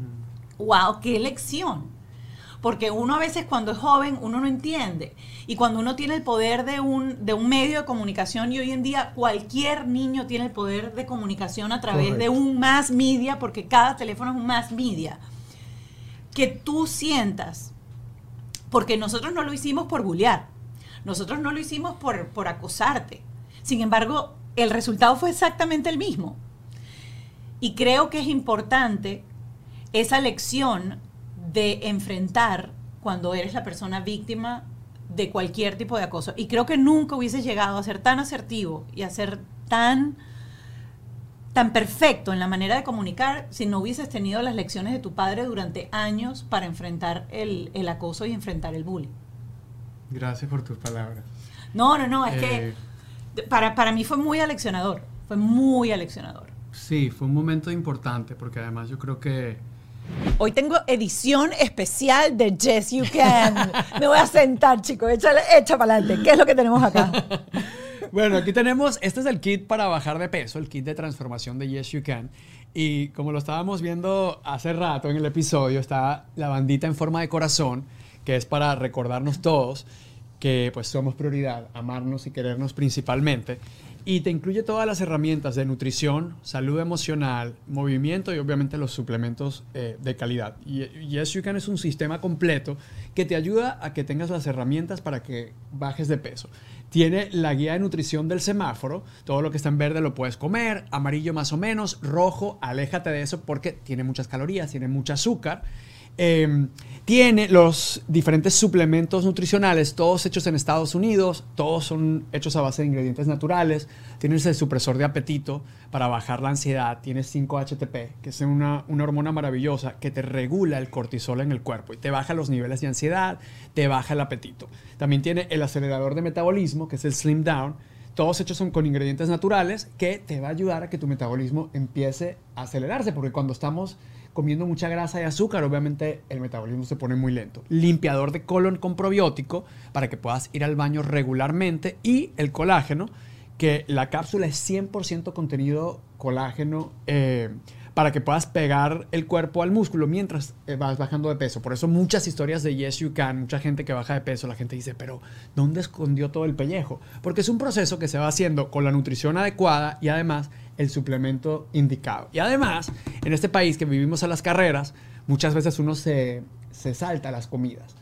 wow, qué lección. Porque uno a veces cuando es joven, uno no entiende. Y cuando uno tiene el poder de un, de un medio de comunicación, y hoy en día cualquier niño tiene el poder de comunicación a través de un más media, porque cada teléfono es un más media, que tú sientas, porque nosotros no lo hicimos por bullear, nosotros no lo hicimos por, por acosarte. Sin embargo, el resultado fue exactamente el mismo. Y creo que es importante esa lección de enfrentar cuando eres la persona víctima de cualquier tipo de acoso. Y creo que nunca hubieses llegado a ser tan asertivo y a ser tan tan perfecto en la manera de comunicar si no hubieses tenido las lecciones de tu padre durante años para enfrentar el, el acoso y enfrentar el bullying. Gracias por tus palabras. No, no, no, es Eh, que para, para mí fue muy aleccionador, fue muy aleccionador. Sí, fue un momento importante porque además yo creo que Hoy tengo edición especial de Yes You Can. Me voy a sentar, chicos, échale, echa para adelante. ¿Qué es lo que tenemos acá? Bueno, aquí tenemos, este es el kit para bajar de peso, el kit de transformación de Yes You Can. Y como lo estábamos viendo hace rato en el episodio, está la bandita en forma de corazón, que es para recordarnos todos que pues somos prioridad, amarnos y querernos principalmente. Y te incluye todas las herramientas de nutrición, salud emocional, movimiento y obviamente los suplementos eh, de calidad. Yes You Can es un sistema completo que te ayuda a que tengas las herramientas para que bajes de peso. Tiene la guía de nutrición del semáforo, todo lo que está en verde lo puedes comer, amarillo más o menos, rojo, aléjate de eso porque tiene muchas calorías, tiene mucho azúcar. Eh, tiene los diferentes suplementos nutricionales, todos hechos en Estados Unidos, todos son hechos a base de ingredientes naturales. Tienes el supresor de apetito para bajar la ansiedad, tienes 5-HTP, que es una, una hormona maravillosa que te regula el cortisol en el cuerpo y te baja los niveles de ansiedad, te baja el apetito. También tiene el acelerador de metabolismo, que es el Slim Down. Todos hechos son con ingredientes naturales que te va a ayudar a que tu metabolismo empiece a acelerarse, porque cuando estamos comiendo mucha grasa y azúcar, obviamente el metabolismo se pone muy lento. Limpiador de colon con probiótico para que puedas ir al baño regularmente y el colágeno, que la cápsula es 100% contenido colágeno eh, para que puedas pegar el cuerpo al músculo mientras eh, vas bajando de peso. Por eso muchas historias de Yes You Can, mucha gente que baja de peso, la gente dice, pero ¿dónde escondió todo el pellejo? Porque es un proceso que se va haciendo con la nutrición adecuada y además el suplemento indicado. Y además, en este país que vivimos a las carreras, muchas veces uno se, se salta las comidas.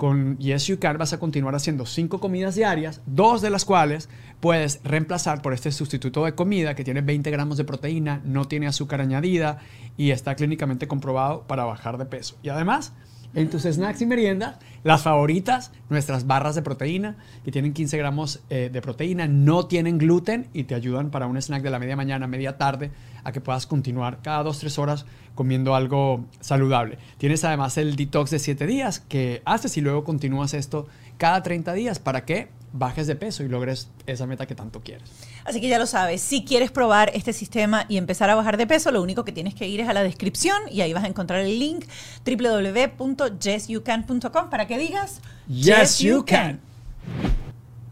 Con Yes vas a continuar haciendo cinco comidas diarias, dos de las cuales puedes reemplazar por este sustituto de comida que tiene 20 gramos de proteína, no tiene azúcar añadida y está clínicamente comprobado para bajar de peso. Y además, en tus snacks y meriendas, las favoritas, nuestras barras de proteína, que tienen 15 gramos eh, de proteína, no tienen gluten y te ayudan para un snack de la media mañana, media tarde, a que puedas continuar cada 2-3 horas comiendo algo saludable. Tienes además el detox de 7 días que haces y luego continúas esto cada 30 días para que bajes de peso y logres esa meta que tanto quieres. Así que ya lo sabes, si quieres probar este sistema y empezar a bajar de peso, lo único que tienes que ir es a la descripción y ahí vas a encontrar el link www.yesyoucan.com para que digas Yes, you can.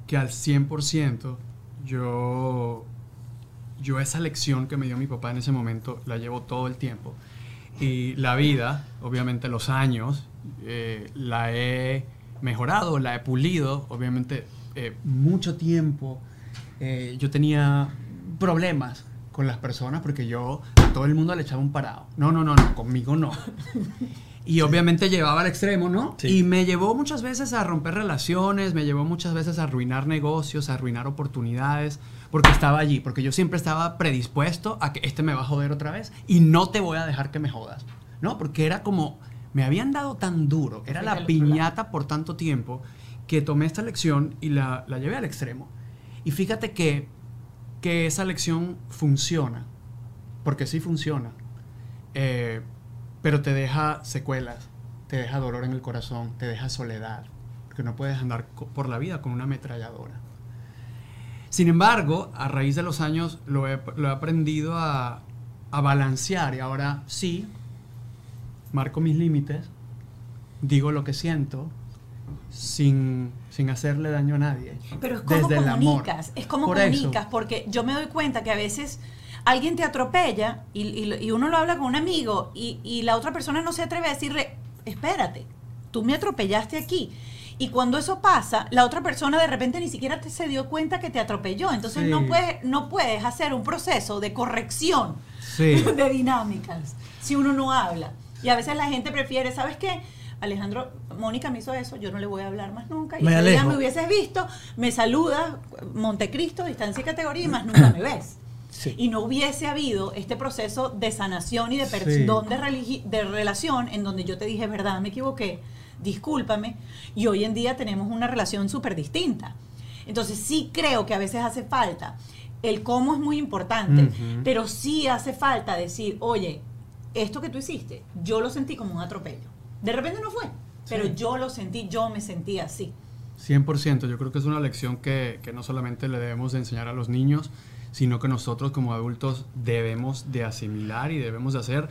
Que al 100% yo, yo esa lección que me dio mi papá en ese momento la llevo todo el tiempo. Y la vida, obviamente los años, eh, la he mejorado, la he pulido, obviamente eh, mucho tiempo. eh, yo tenía problemas con las personas porque yo a todo el mundo le echaba un parado. No, no, no, no, conmigo no. Y obviamente llevaba al extremo, ¿no? Sí. Y me llevó muchas veces a romper relaciones, me llevó muchas veces a arruinar negocios, a arruinar oportunidades, porque estaba allí, porque yo siempre estaba predispuesto a que este me va a joder otra vez y no te voy a dejar que me jodas, ¿no? Porque era como, me habían dado tan duro, era la piñata por tanto tiempo, que tomé esta lección y la, la llevé al extremo. Y fíjate que, que esa lección funciona, porque sí funciona. Eh, pero te deja secuelas, te deja dolor en el corazón, te deja soledad, porque no puedes andar por la vida con una ametralladora. Sin embargo, a raíz de los años lo he, lo he aprendido a, a balancear y ahora sí, marco mis límites, digo lo que siento, sin, sin hacerle daño a nadie. Pero es como Desde comunicas, es como Por eso. comunicas, porque yo me doy cuenta que a veces alguien te atropella y, y- y uno lo habla con un amigo y, y la otra persona no se atreve a decirle, espérate, tú me atropellaste aquí. Y cuando eso pasa, la otra persona de repente ni siquiera te se dio cuenta que te atropelló. Entonces Sí. no, puedes, no puedes hacer un proceso de corrección Sí. de dinámicas si uno no habla. Y a veces la gente prefiere, ¿sabes qué? Alejandro, Mónica me hizo eso, yo no le voy a hablar más nunca. Y Me día alejo. me hubieses visto, me saludas, Montecristo, distancia y categoría, y más nunca me ves. Sí. Y no hubiese habido este proceso de sanación y de Sí. perdón de, de relación en donde yo te dije, verdad, me equivoqué, discúlpame, y hoy en día tenemos una relación súper distinta. Entonces sí creo que a veces hace falta el cómo es muy importante, Ujú. pero sí hace falta decir, oye, esto que tú hiciste, yo lo sentí como un atropello. De repente no fue, pero Sí. yo lo sentí, yo me sentí así. 100%, yo creo que es una lección que, que no solamente le debemos de enseñar a los niños, sino que nosotros como adultos debemos de asimilar y debemos de hacer.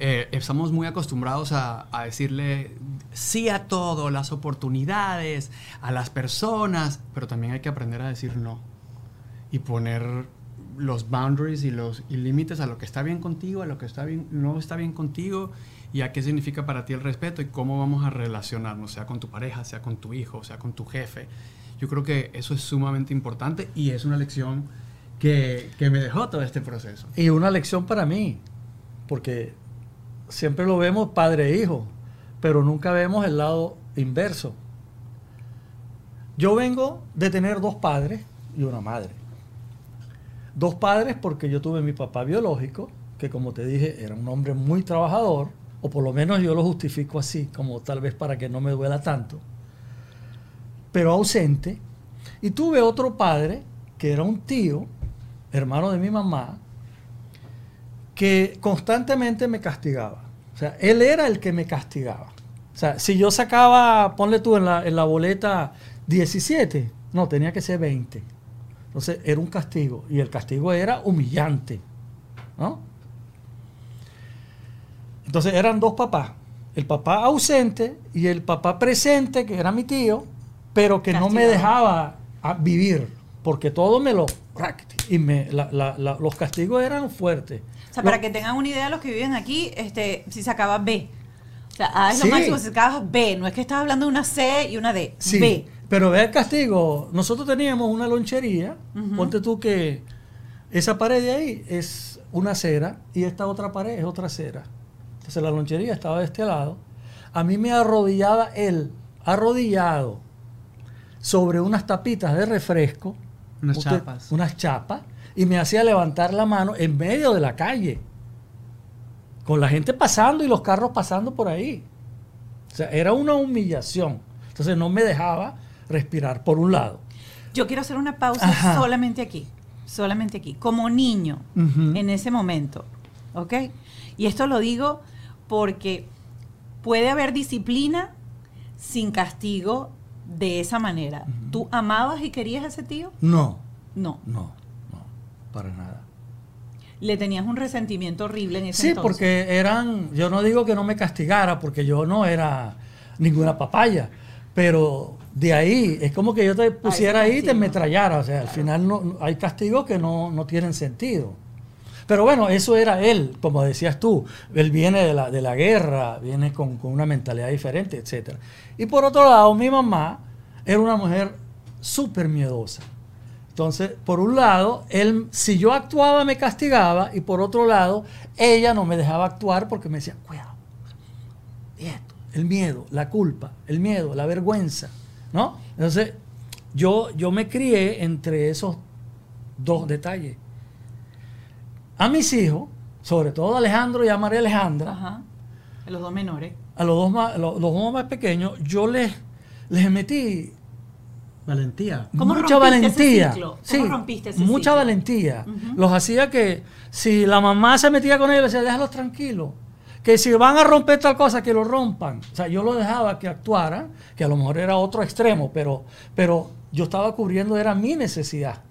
Eh, estamos muy acostumbrados a, a decirle sí a todo, las oportunidades, a las personas, pero también hay que aprender a decir no y poner los boundaries y los y límites a lo que está bien contigo, a lo que está bien, no está bien contigo y a qué significa para ti el respeto y cómo vamos a relacionarnos, sea con tu pareja, sea con tu hijo, sea con tu jefe. Yo creo que eso es sumamente importante y es una lección que, que me dejó todo este proceso. Y una lección para mí, porque siempre lo vemos padre e hijo, pero nunca vemos el lado inverso. Yo vengo de tener dos padres y una madre. Dos padres porque yo tuve mi papá biológico, que como te dije era un hombre muy trabajador, o por lo menos yo lo justifico así, como tal vez para que no me duela tanto, pero ausente. Y tuve otro padre, que era un tío, hermano de mi mamá, que constantemente me castigaba. O sea, él era el que me castigaba. O sea, si yo sacaba, ponle tú en la, en la boleta 17, no, tenía que ser 20. Entonces era un castigo y el castigo era humillante. ¿no? Entonces eran dos papás. El papá ausente y el papá presente, que era mi tío, pero que no me dejaba a vivir, porque todo me lo... Y me, la- la- la- los castigos eran fuertes. O sea, para que tengan una idea los que viven aquí, este, si sacaba B. O sea, A es Sí. lo máximo si sacabas B. No es que estás hablando de una C y una D. Sí, B. pero ve el castigo. Nosotros teníamos una lonchería. Ponte tú que esa pared de ahí es una acera y esta otra pared es otra acera. Entonces la lonchería estaba de este lado. A mí me arrodillaba él, arrodillado, sobre unas tapitas de refresco. Unas Usted- chapas. Unas chapas. Y me hacía levantar la mano en medio de la calle. Con la gente pasando y los carros pasando por ahí. O sea, era una humillación. Entonces no me dejaba respirar por un lado. Yo quiero hacer una pausa Ajá. solamente aquí. Solamente aquí. Como niño, en ese momento. ¿Ok? Y esto lo digo porque puede haber disciplina sin castigo de esa manera. ¿Tú amabas y querías a ese tío? No. no, no, para nada. Le tenías un resentimiento horrible en ese Sí, entonces. porque eran, yo no digo que no me castigara, porque yo no era ninguna papaya, pero de ahí es como que yo te pusiera ahí y te metrallara, o sea, al final no, no- hay castigos que no, no tienen sentido. Pero bueno, eso era él, como decías tú, él viene de la, de la guerra, viene con, con una mentalidad diferente, etc. Y por otro lado, mi mamá era una mujer súper miedosa. Entonces, por un lado, él, si yo actuaba, me castigaba, y por otro lado, ella no me dejaba actuar porque me decía, cuidado, y esto, el miedo, la culpa, el miedo, la vergüenza, ¿no? Entonces, yo, yo me crié entre esos dos detalles. A mis hijos, sobre todo a Alejandro y a María Alejandra, Ajá. Los dos menores. a los dos más, los, los dos más pequeños, yo les, les metí valentía. ¿Cómo mucha rompiste ese valentía. ciclo? ¿Cómo Sí, rompiste ese mucha ciclo? valentía. Los hacía que si la mamá se metía con ellos, decía, déjalos tranquilos. Que si van a romper tal cosa, que lo rompan. O sea, yo lo dejaba que actuaran, que a lo mejor era otro extremo, pero, pero yo estaba cubriendo, era mi necesidad.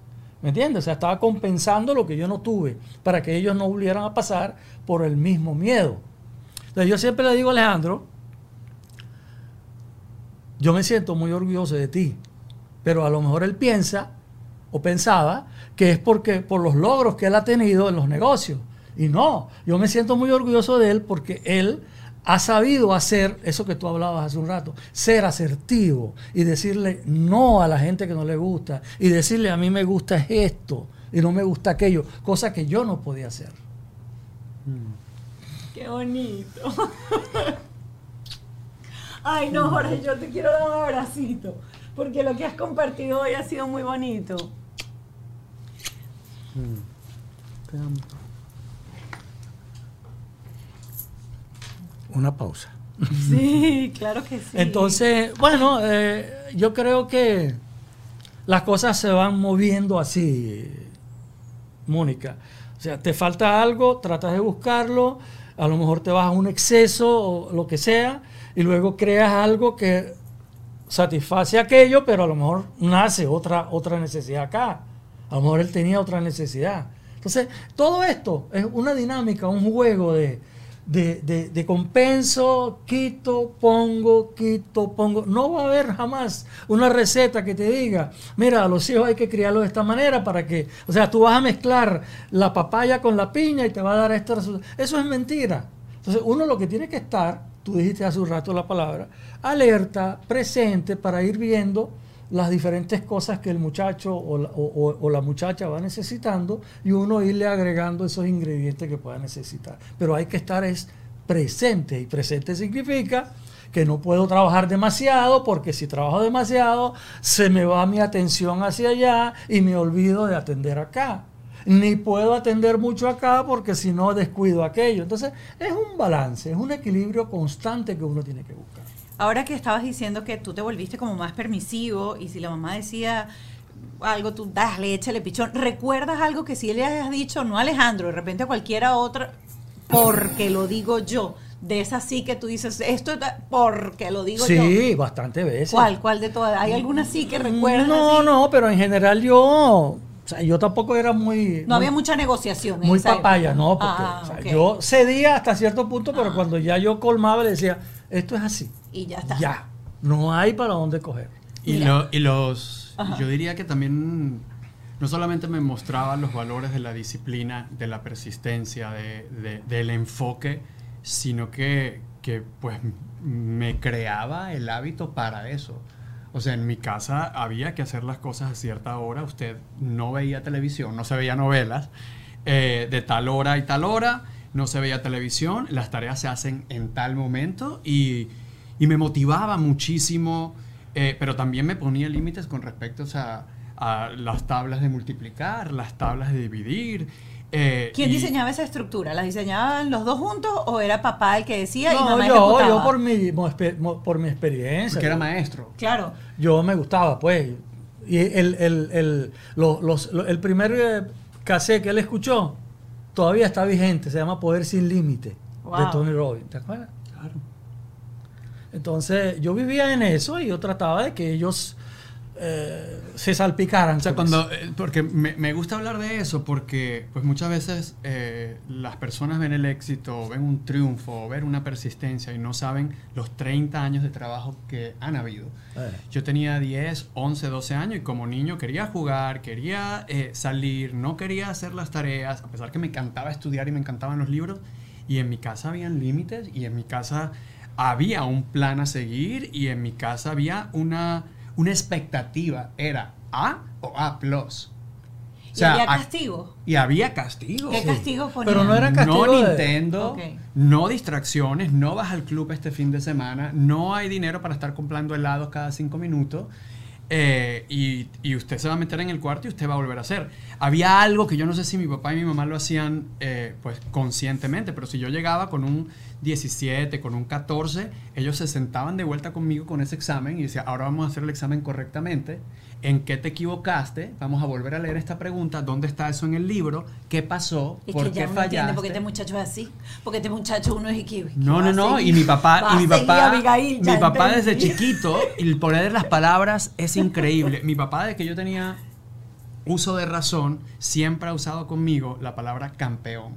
¿Me entiendes? O sea, estaba compensando lo que yo no tuve para que ellos no volvieran a pasar por el mismo miedo. Entonces, yo siempre le digo a Alejandro, yo me siento muy orgulloso de ti, pero a lo mejor él piensa o pensaba que es porque por los logros que él ha tenido en los negocios. Y no, yo me siento muy orgulloso de él porque él ha sabido hacer eso que tú hablabas hace un rato, ser asertivo y decirle no a la gente que no le gusta y decirle a mí me gusta esto y no me gusta aquello, cosa que yo no podía hacer. Qué bonito. Ay, no, Jorge, yo te quiero dar un abracito. Porque lo que has compartido hoy ha sido muy bonito. Una pausa. Sí, claro que sí. Entonces, bueno, eh, yo creo que las cosas se van moviendo así, Mónica. O sea, te falta algo, tratas de buscarlo, a lo mejor te vas a un exceso o lo que sea, y luego creas algo que satisface aquello, pero a lo mejor nace otra, otra necesidad acá. A lo mejor él tenía otra necesidad. Entonces, todo esto es una dinámica, un juego de, de, de, de, compenso, quito, pongo, quito, pongo. No va a haber jamás una receta que te diga, mira, a los hijos hay que criarlos de esta manera para que, o sea, tú vas a mezclar la papaya con la piña y te va a dar esto. Eso es mentira. Entonces, uno lo que tiene que estar, tú dijiste hace un rato la palabra, alerta, presente para ir viendo las diferentes cosas que el muchacho o la, o, la, muchacha va necesitando y uno irle agregando esos ingredientes que pueda necesitar. Pero hay que estar es presente y presente significa que no puedo trabajar demasiado porque si trabajo demasiado se me va mi atención hacia allá y me olvido de atender acá. Ni puedo atender mucho acá porque si no descuido aquello. Entonces es un balance, es un equilibrio constante que uno tiene que buscar. Ahora que estabas diciendo que tú te volviste como más permisivo y si la mamá decía algo, tú dale, échale pichón. ¿Recuerdas algo que sí le hayas dicho, no a Alejandro, de repente a cualquiera otra, porque lo digo yo? De esas sí que tú dices, esto porque lo digo sí, yo. Sí, bastantes veces. ¿Cuál? ¿Cuál de todas? ¿Hay alguna sí que recuerdas? No, así? no, pero en general yo o sea, yo tampoco era muy... No muy, había mucha negociación. Muy papaya, no, porque ah, o sea, okay. yo cedía hasta cierto punto, pero ah. cuando ya yo colmaba le decía, esto es así. Y ya está. Ya. No hay para dónde coger. Y, lo, y los. Ajá. Yo diría que también. No solamente me mostraba los valores de la disciplina, de la persistencia, de, de, del enfoque, sino que, que pues me creaba el hábito para eso. O sea, en mi casa había que hacer las cosas a cierta hora. Usted no veía televisión, no se veía novelas. Eh, de tal hora y tal hora no se veía televisión. Las tareas se hacen en tal momento y, y me motivaba muchísimo. Eh, pero también me ponía límites con respecto o a las tablas de multiplicar, las tablas de dividir. Eh, ¿Quién y, diseñaba esa estructura? ¿La diseñaban los dos juntos o era papá el que decía no, y mamá yo, ejecutaba? yo por mi, por mi experiencia. Porque era maestro. Claro. Yo me gustaba, pues. Y el, el, el, los, los, el primer cassette que él escuchó todavía está vigente, se llama Poder sin Límite, wow. de Tony Robbins. ¿Te acuerdas? Claro. Entonces yo vivía en eso y yo trataba de que ellos eh, se salpicaran. O sea, cuando, eh, porque me, me, gusta hablar de eso porque pues muchas veces eh, las personas ven el éxito, ven un triunfo, ven una persistencia y no saben los 30 años de trabajo que han habido. Eh. Yo tenía 10, 11, 12 años y como niño quería jugar, quería eh, salir, no quería hacer las tareas, a pesar que me encantaba estudiar y me encantaban los libros. Y en mi casa habían límites y en mi casa había un plan a seguir y en mi casa había una una expectativa. Era A o A+. O sea, ¿Y había castigo? Y había castigo. ¿Qué castigo ponían? Pero no era castigo No de... Nintendo, okay. no distracciones, no vas al club este fin de semana, no hay dinero para estar comprando helados cada cinco minutos. Eh, y, y, usted se va a meter en el cuarto y usted va a volver a hacer. Había algo que yo no sé si mi papá y mi mamá lo hacían eh, pues conscientemente, pero si yo llegaba con un 17, con un 14, ellos se sentaban de vuelta conmigo con ese examen y decían, ahora vamos a hacer el examen correctamente. ¿En qué te equivocaste? Vamos a volver a leer esta pregunta. ¿Dónde está eso en el libro? ¿Qué pasó? Es ¿Por que qué ya fallaste? entiende por qué este muchacho es así. Porque este muchacho uno es equivoco. No, no, no. Y mi papá, y mi papá, Abigail, mi papá desde chiquito, el poder de las palabras es increíble. Mi papá, desde que yo tenía uso de razón, siempre ha usado conmigo la palabra campeón.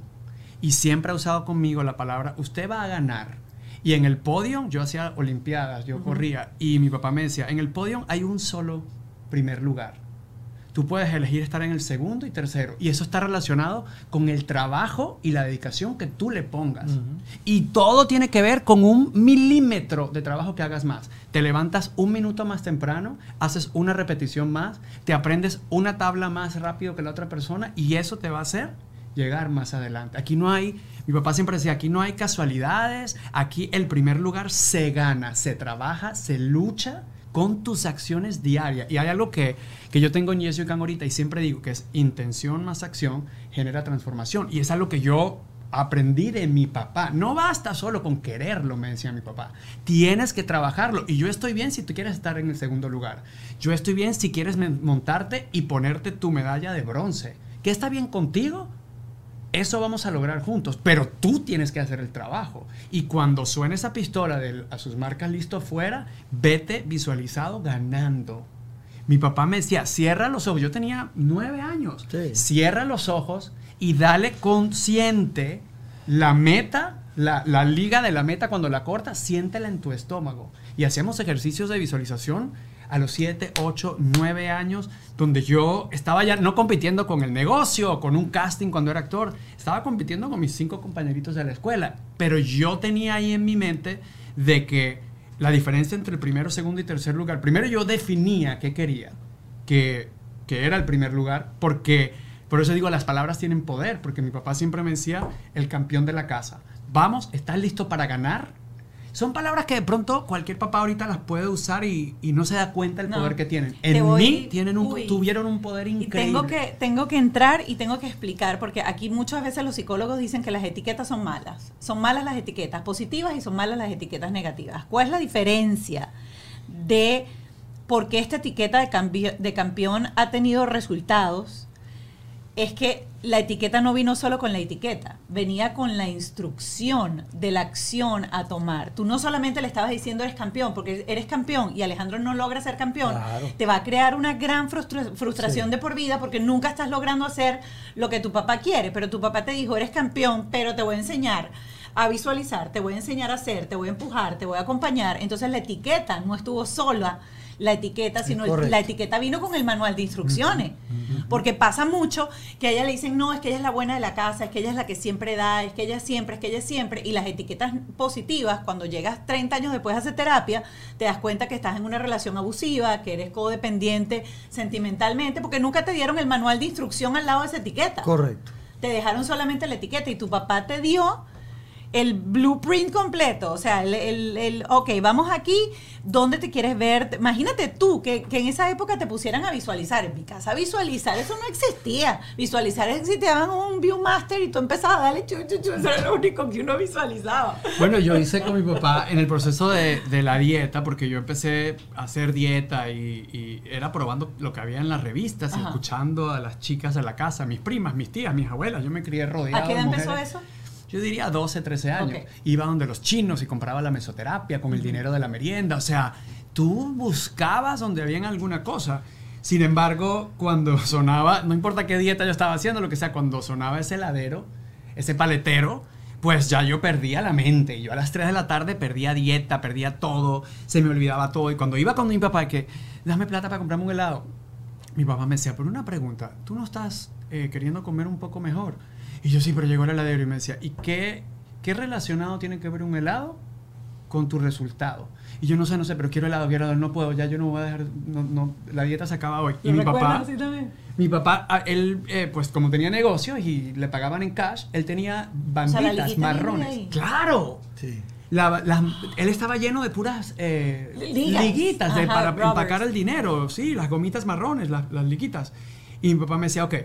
Y siempre ha usado conmigo la palabra, usted va a ganar. Y en el podio, yo hacía olimpiadas, yo uh -huh. corría, y mi papá me decía, en el podio hay un solo primer lugar. Tú puedes elegir estar en el segundo y tercero. Y eso está relacionado con el trabajo y la dedicación que tú le pongas. Uh -huh. Y todo tiene que ver con un milímetro de trabajo que hagas más. Te levantas un minuto más temprano, haces una repetición más, te aprendes una tabla más rápido que la otra persona y eso te va a hacer llegar más adelante. Aquí no hay, mi papá siempre decía, aquí no hay casualidades, aquí el primer lugar se gana, se trabaja, se lucha con tus acciones diarias. Y hay algo que, que yo tengo en Yes You Can ahorita y siempre digo que es intención más acción genera transformación. Y es algo que yo aprendí de mi papá. No basta solo con quererlo, me decía mi papá. Tienes que trabajarlo. Y yo estoy bien si tú quieres estar en el segundo lugar. Yo estoy bien si quieres montarte y ponerte tu medalla de bronce ¿Qué está bien contigo? Eso vamos a lograr juntos, pero tú tienes que hacer el trabajo. Y cuando suene esa pistola de a sus marcas listo fuera, vete visualizado ganando. Mi papá me decía, cierra los ojos. Yo tenía nueve años. Sí. Cierra los ojos y dale consciente la meta, la, la liga de la meta cuando la corta, siéntela en tu estómago. Y hacíamos ejercicios de visualización a los 7, 8, 9 años, donde yo estaba ya no compitiendo con el negocio con un casting cuando era actor, estaba compitiendo con mis cinco compañeritos de la escuela, pero yo tenía ahí en mi mente de que la diferencia entre el primero, segundo y tercer lugar, primero yo definía qué quería, que, que era el primer lugar, porque por eso digo, las palabras tienen poder, porque mi papá siempre me decía, el campeón de la casa, vamos, ¿estás listo para ganar? Son palabras que de pronto cualquier papá ahorita las puede usar y, y no se da cuenta del No. poder que tienen. En voy- mí tienen un, uy. tuvieron un poder increíble. tengo que, tengo que entrar y tengo que explicar, porque aquí muchas veces los psicólogos dicen que las etiquetas son malas. Son malas las etiquetas positivas y son malas las etiquetas negativas. ¿Cuál es la diferencia de por qué esta etiqueta de campeón ha tenido resultados? Es que la etiqueta no vino solo con la etiqueta, venía con la instrucción de la acción a tomar. Tú no solamente le estabas diciendo eres campeón, porque eres campeón y Alejandro no logra ser campeón, Claro. te va a crear una gran frustra- frustración Sí. de por vida porque nunca estás logrando hacer lo que tu papá quiere, pero tu papá te dijo, eres campeón, pero te voy a enseñar a visualizar, te voy a enseñar a hacer, te voy a empujar, te voy a acompañar. Entonces la etiqueta no estuvo sola la etiqueta, sino el- la etiqueta vino con el manual de instrucciones. Porque pasa mucho que a ella le dicen, no, es que ella es la buena de la casa, es que ella es la que siempre da, es que ella siempre, es que ella siempre. Y las etiquetas positivas, cuando llegas 30 años después a hacer terapia, te das cuenta que estás en una relación abusiva, que eres codependiente sentimentalmente, porque nunca te dieron el manual de instrucción al lado de esa etiqueta. Correcto. Te dejaron solamente la etiqueta y tu papá te dio el blueprint completo, o sea, el, el, el, ok, vamos aquí, ¿dónde te quieres ver? Imagínate tú que, que en esa época te pusieran a visualizar, en mi casa visualizar, eso no existía, visualizar es si te daban un Viewmaster y tú empezabas a darle chu, chu, chu, eso era lo único que uno visualizaba. Bueno, yo hice con mi papá en el proceso de, de la dieta, porque yo empecé a hacer dieta y, y era probando lo que había en las revistas, y escuchando a las chicas de la casa, mis primas, mis tías, mis abuelas. Yo me crié rodeado ¿A qué edad empezó eso? Yo diría 12, 13 años. Ok. Iba donde los chinos y compraba la mesoterapia con el dinero de la merienda. O sea, tú buscabas donde había alguna cosa. Sin embargo, cuando sonaba, no importa qué dieta yo estaba haciendo, lo que sea, cuando sonaba ese heladero, ese paletero, pues ya yo perdía la mente. Yo a las 3 de la tarde perdía dieta, perdía todo, se me olvidaba todo. Y cuando iba con mi papá, que dame plata para comprarme un helado, mi papá me decía, pero una pregunta, ¿tú no estás eh, queriendo comer un poco mejor? Y yo sí, pero llegó el heladero y me decía, ¿y qué, qué relacionado tiene que ver un helado con tu resultado? Y yo no sé, no sé, pero quiero helado, quiero helado, no puedo, ya yo no voy a dejar, no, no, la dieta se acaba hoy. Y ¿Lo mi papá, así también? mi papá, ah, él, eh, pues como tenía negocios y le pagaban en cash, él tenía sea, la banditas viene de marrones. ¡Claro! Sí. La- las- él estaba lleno de puras eh, Ligas. liguitas de- Ajá, para rubbers. empacar el dinero, sí, las gomitas marrones, las, las liguitas. Y mi papá me decía, ok,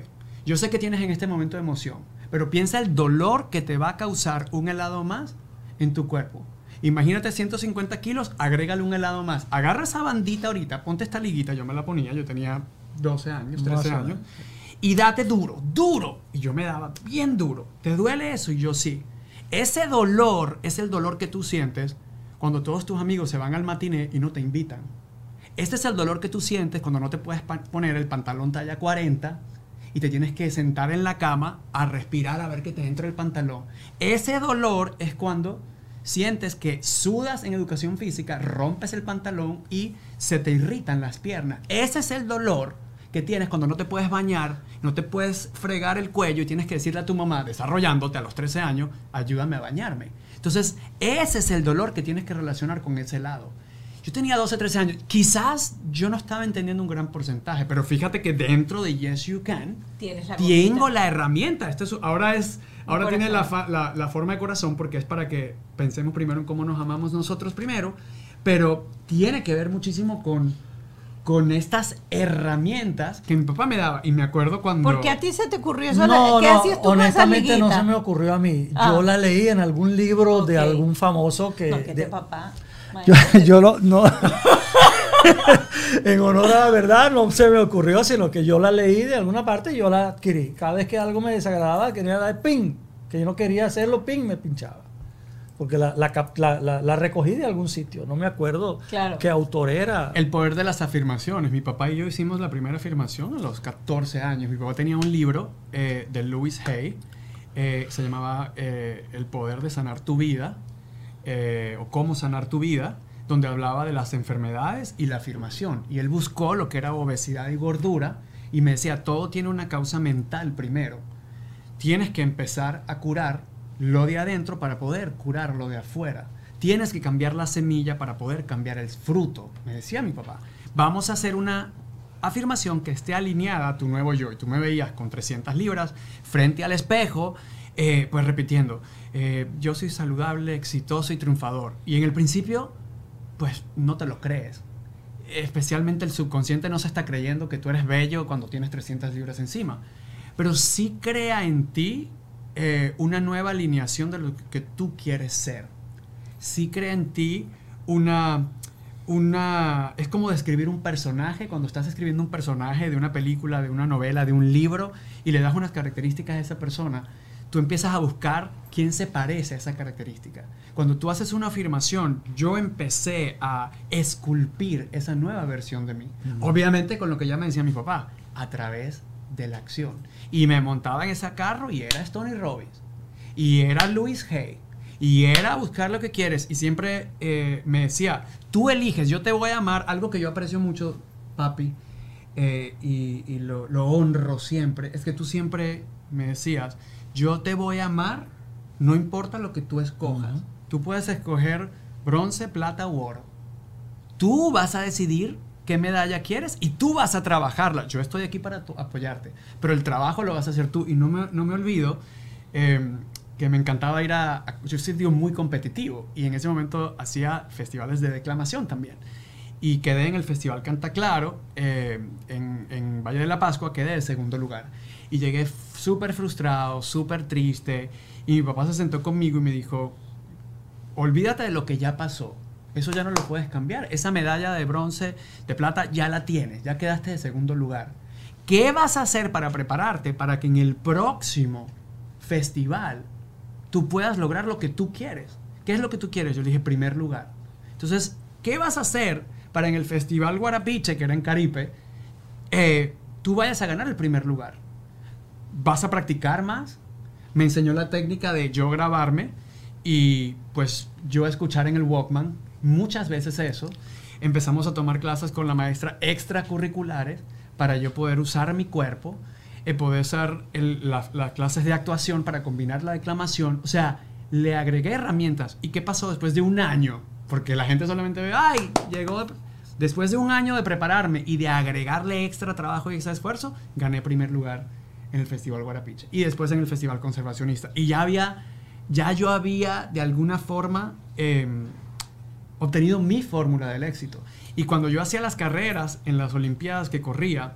yo sé que tienes en este momento de emoción, pero piensa el dolor que te va a causar un helado más en tu cuerpo. Imagínate 150 kilos, agrégale un helado más. Agarra esa bandita ahorita, ponte esta liguita, yo me la ponía, yo tenía 12 años, 13 Más o años. Y date duro, duro. Y yo me daba bien duro. ¿Te duele eso? Y yo sí. Ese dolor es el dolor que tú sientes cuando todos tus amigos se van al matiné y no te invitan. Este es el dolor que tú sientes cuando no te puedes poner el pantalón talla 40 y te tienes que sentar en la cama a respirar a ver que te entra el pantalón. Ese dolor es cuando sientes que sudas en educación física, rompes el pantalón y se te irritan las piernas. Ese es el dolor que tienes cuando no te puedes bañar, no te puedes fregar el cuello y tienes que decirle a tu mamá, desarrollándote a los 13 años, ayúdame a bañarme. Entonces, ese es el dolor que tienes que relacionar con ese lado. Yo tenía 12, 13 años. Quizás yo no estaba entendiendo un gran porcentaje, pero fíjate que dentro de Yes You Can Tienes la tengo la herramienta. Esto es, ahora es, ahora tiene la, fa- la- la forma de corazón porque es para que pensemos primero en cómo nos amamos nosotros primero, pero tiene que ver muchísimo con, con estas herramientas que mi papá me daba. Y me acuerdo cuando... ¿Por qué a ti se te ocurrió eso? No, ¿Qué no, hacías tú honestamente no se me ocurrió a mí. Ah. Yo la leí en algún libro de Ok. algún famoso que... No, que de- de papá. Yo, yo lo, no, en honor a la verdad, no se me ocurrió, sino que yo la leí de alguna parte y yo la adquirí. Cada vez que algo me desagradaba, quería dar ping, que yo no quería hacerlo, ping, me pinchaba. Porque la, la, cap- la- la- la recogí de algún sitio, no me acuerdo Claro. qué autor era. El poder de las afirmaciones. Mi papá y yo hicimos la primera afirmación a los 14 años. Mi papá tenía un libro eh, de Louis Hay, eh, se llamaba eh, El poder de sanar tu vida, eh, o cómo sanar tu vida, donde hablaba de las enfermedades y la afirmación. Y él buscó lo que era obesidad y gordura y me decía, todo tiene una causa mental primero. Tienes que empezar a curar lo de adentro para poder curar lo de afuera. Tienes que cambiar la semilla para poder cambiar el fruto, me decía mi papá. Vamos a hacer una afirmación que esté alineada a tu nuevo yo. Y tú me veías con 300 libras frente al espejo, eh, pues repitiendo, eh, yo soy saludable, exitoso y triunfador. Y en el principio, pues no te lo crees. Especialmente el subconsciente no se está creyendo que tú eres bello cuando tienes 300 libras encima. Pero sí crea en ti eh, una nueva alineación de lo que tú quieres ser. Sí crea en ti una, una... Es como describir un personaje, cuando estás escribiendo un personaje de una película, de una novela, de un libro, y le das unas características a esa persona, tú empiezas a buscar quién se parece a esa característica. Cuando tú haces una afirmación, yo empecé a esculpir esa nueva versión de mí. Obviamente con lo que ya me decía mi papá, a través de la acción. Y me montaba en ese carro y era Tony Robbins. Y era Louis Hay. Y era buscar lo que quieres. Y siempre eh, me decía, tú eliges, yo te voy a amar. Algo que yo aprecio mucho, papi, eh, y, y lo, lo honro siempre, es que tú siempre me decías, yo te voy a amar, no importa lo que tú escojas. Tú puedes escoger bronce, plata u oro. Tú vas a decidir qué medalla quieres y tú vas a trabajarla. Yo estoy aquí para apoyarte, pero el trabajo lo vas a hacer tú. Y no me, no me olvido eh, que me encantaba ir a, a- Yo soy tío muy competitivo y en ese momento hacía festivales de declamación también. Y quedé en el Festival Canta Claro, eh, en, en Valle de la Pascua, quedé de segundo lugar. Y llegué súper frustrado, súper triste. Y mi papá se sentó conmigo y me dijo, olvídate de lo que ya pasó. Eso ya no lo puedes cambiar. Esa medalla de bronce, de plata, ya la tienes. Ya quedaste de segundo lugar. ¿Qué vas a hacer para prepararte para que en el próximo festival tú puedas lograr lo que tú quieres? ¿Qué es lo que tú quieres? Yo le dije primer lugar. Entonces, ¿qué vas a hacer para en el festival Guarapiche, que era en Caripe, eh, tú vayas a ganar el primer lugar? ¿Vas a practicar más? Me enseñó la técnica de yo grabarme y pues yo escuchar en el Walkman muchas veces eso. Empezamos a tomar clases con la maestra extracurriculares para yo poder usar mi cuerpo, eh, poder usar las clases de actuación para combinar la declamación. O sea, le agregué herramientas. ¿Y qué pasó después de un año? Porque la gente solamente ve, ay, llegó... de- Después de un año de prepararme y de agregarle extra trabajo y extra esfuerzo, gané primer lugar en el Festival Guarapiche y después en el Festival Conservacionista. Y ya había, ya yo había de alguna forma em, obtenido mi fórmula del éxito. Y cuando yo hacía las carreras en las Olimpiadas que corría,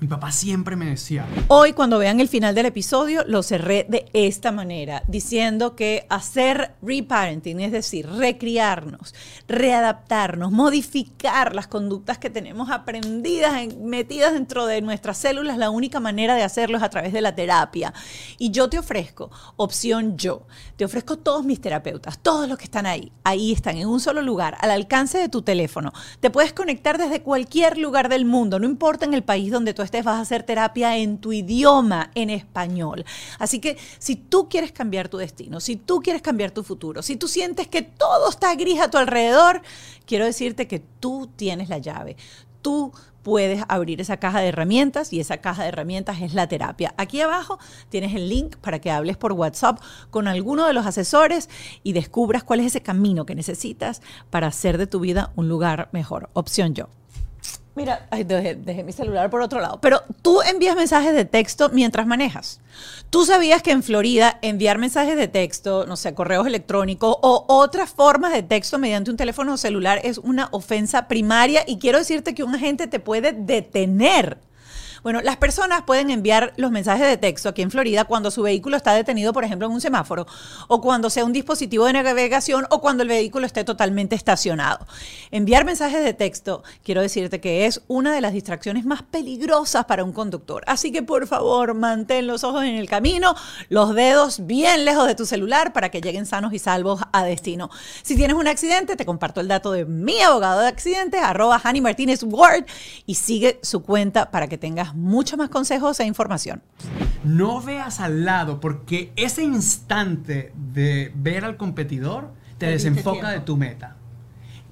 mi papá siempre me decía, Hoy, cuando vean el final del episodio, lo cerré de esta manera, diciendo que hacer reparenting, es decir, recriarnos, readaptarnos, modificar las conductas que tenemos aprendidas, en- metidas dentro de nuestras células, la única manera de hacerlo es a través de la terapia. Y yo te ofrezco, opción yo, te ofrezco todos mis terapeutas, todos los que están ahí, ahí están, en un solo lugar, al alcance de tu teléfono. Te puedes conectar desde cualquier lugar del mundo, no importa en el país donde tú estés, vas a hacer terapia en tu idioma, en español. Así que si tú quieres cambiar tu destino, si tú quieres cambiar tu futuro, si tú sientes que todo está gris a tu alrededor, quiero decirte que tú tienes la llave. Tú puedes abrir esa caja de herramientas y esa caja de herramientas es la terapia. Aquí abajo tienes el link para que hables por WhatsApp con alguno de los asesores y descubras cuál es ese camino que necesitas para hacer de tu vida un lugar mejor. Opción yo. Mira, dejé, dejé mi celular por otro lado. Pero tú envías mensajes de texto mientras manejas. Tú sabías que en Florida enviar mensajes de texto, no sé, correos electrónicos o otras formas de texto mediante un teléfono celular es una ofensa primaria y quiero decirte que un agente te puede detener Bueno, las personas pueden enviar los mensajes de texto aquí en Florida cuando su vehículo está detenido, por ejemplo, en un semáforo, o cuando sea un dispositivo de navegación, o cuando el vehículo esté totalmente estacionado. Enviar mensajes de texto, quiero decirte que es una de las distracciones más peligrosas para un conductor. Así que por favor, mantén los ojos en el camino, los dedos bien lejos de tu celular para que lleguen sanos y salvos a destino. Si tienes un accidente, te comparto el dato de mi abogado de accidentes, arroba Hani Martínez Ward, y sigue su cuenta para que tengas muchos más consejos e información. No veas al lado porque ese instante de ver al competidor te desenfoca de tu meta.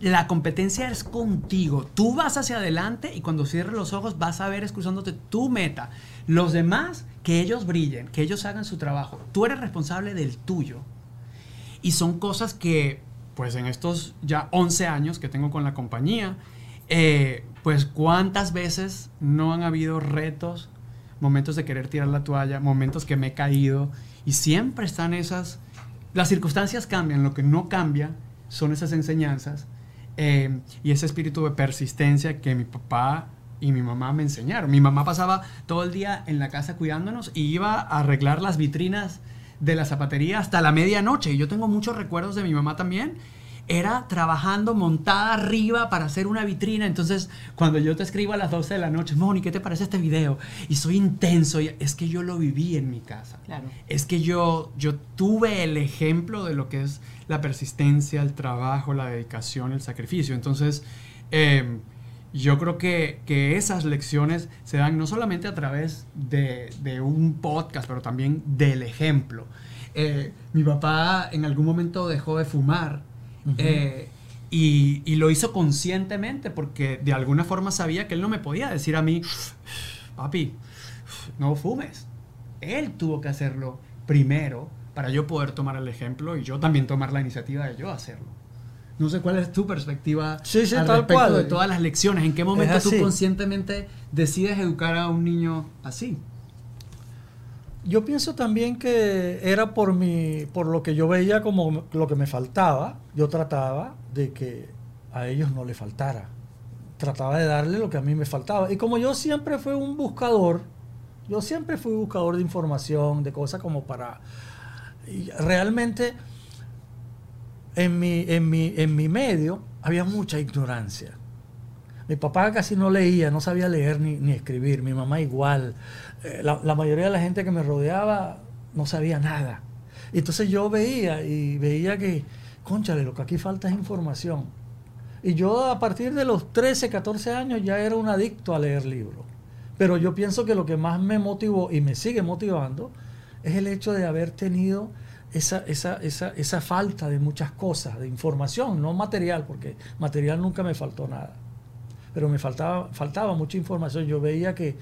La competencia es contigo. Tú vas hacia adelante y cuando cierres los ojos vas a ver excusándote tu meta. Los demás, que ellos brillen, que ellos hagan su trabajo. Tú eres responsable del tuyo. Y son cosas que, pues en estos ya 11 años que tengo con la compañía, eh, pues cuántas veces no han habido retos, momentos de querer tirar la toalla, momentos que me he caído, y siempre están esas... Las circunstancias cambian, lo que no cambia son esas enseñanzas eh, y ese espíritu de persistencia que mi papá y mi mamá me enseñaron. Mi mamá pasaba todo el día en la casa cuidándonos y iba a arreglar las vitrinas de la zapatería hasta la medianoche. Y yo tengo muchos recuerdos de mi mamá también. Era trabajando montada arriba para hacer una vitrina. Entonces, cuando yo te escribo a las 12 de la noche, Moni, ¿qué te parece este video? Y soy intenso. y es que yo lo viví en mi casa. Claro. Es que yo, yo tuve el ejemplo de lo que es la persistencia, el trabajo, la dedicación, el sacrificio. Entonces, eh, yo creo que, que esas lecciones se dan no solamente a través de, de un podcast, pero también del ejemplo. Eh, mi papá en algún momento dejó de fumar eh, y, y lo hizo conscientemente porque de alguna forma sabía que él no me podía decir a mí, papi, no fumes. Él tuvo que hacerlo primero para yo poder tomar el ejemplo y yo también tomar la iniciativa de yo hacerlo. No sé cuál es tu perspectiva Sí, sí, al tal respecto cual. de todas las lecciones. ¿En qué momento tú conscientemente decides educar a un niño así? Yo pienso también que era por mi, por lo que yo veía como lo que me faltaba. Yo trataba de que a ellos no le faltara. Trataba de darle lo que a mí me faltaba. Y como yo siempre fui un buscador, yo siempre fui buscador de información, de cosas como para... realmente en mi, en mi, en mi medio había mucha ignorancia. Mi papá casi no leía, no sabía leer ni, ni escribir. Mi mamá igual. Eh, la, la mayoría de la gente que me rodeaba no sabía nada. Y entonces yo veía y veía que, conchale, lo que aquí falta es información. Y yo a partir de los 13, 14 años ya era un adicto a leer libros. Pero yo pienso que lo que más me motivó y me sigue motivando es el hecho de haber tenido esa, esa, esa, esa falta de muchas cosas, de información, no material, porque material nunca me faltó nada pero me faltaba, faltaba mucha información. Yo veía que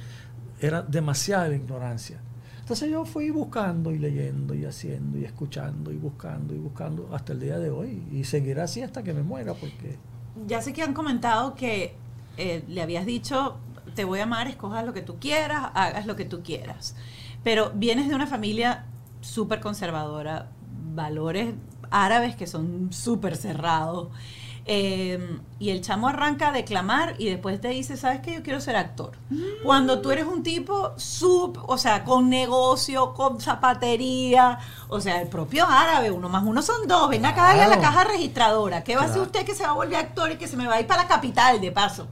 era demasiada la ignorancia. Entonces yo fui buscando y leyendo y haciendo y escuchando y buscando y buscando hasta el día de hoy. Y seguirá así hasta que me muera porque... Ya sé que han comentado que eh, le habías dicho, te voy a amar, escojas lo que tú quieras, hagas lo que tú quieras. Pero vienes de una familia súper conservadora, valores árabes que son súper cerrados. Eh, y el chamo arranca a declamar y después te dice, ¿sabes qué? Yo quiero ser actor. Cuando tú eres un tipo sub, o sea, con negocio, con zapatería, o sea, el propio árabe, uno más uno son dos. Venga acá, dale a la Claro. caja registradora. ¿Qué va a hacer Claro. usted que se va a volver actor y que se me va a ir para la capital de paso?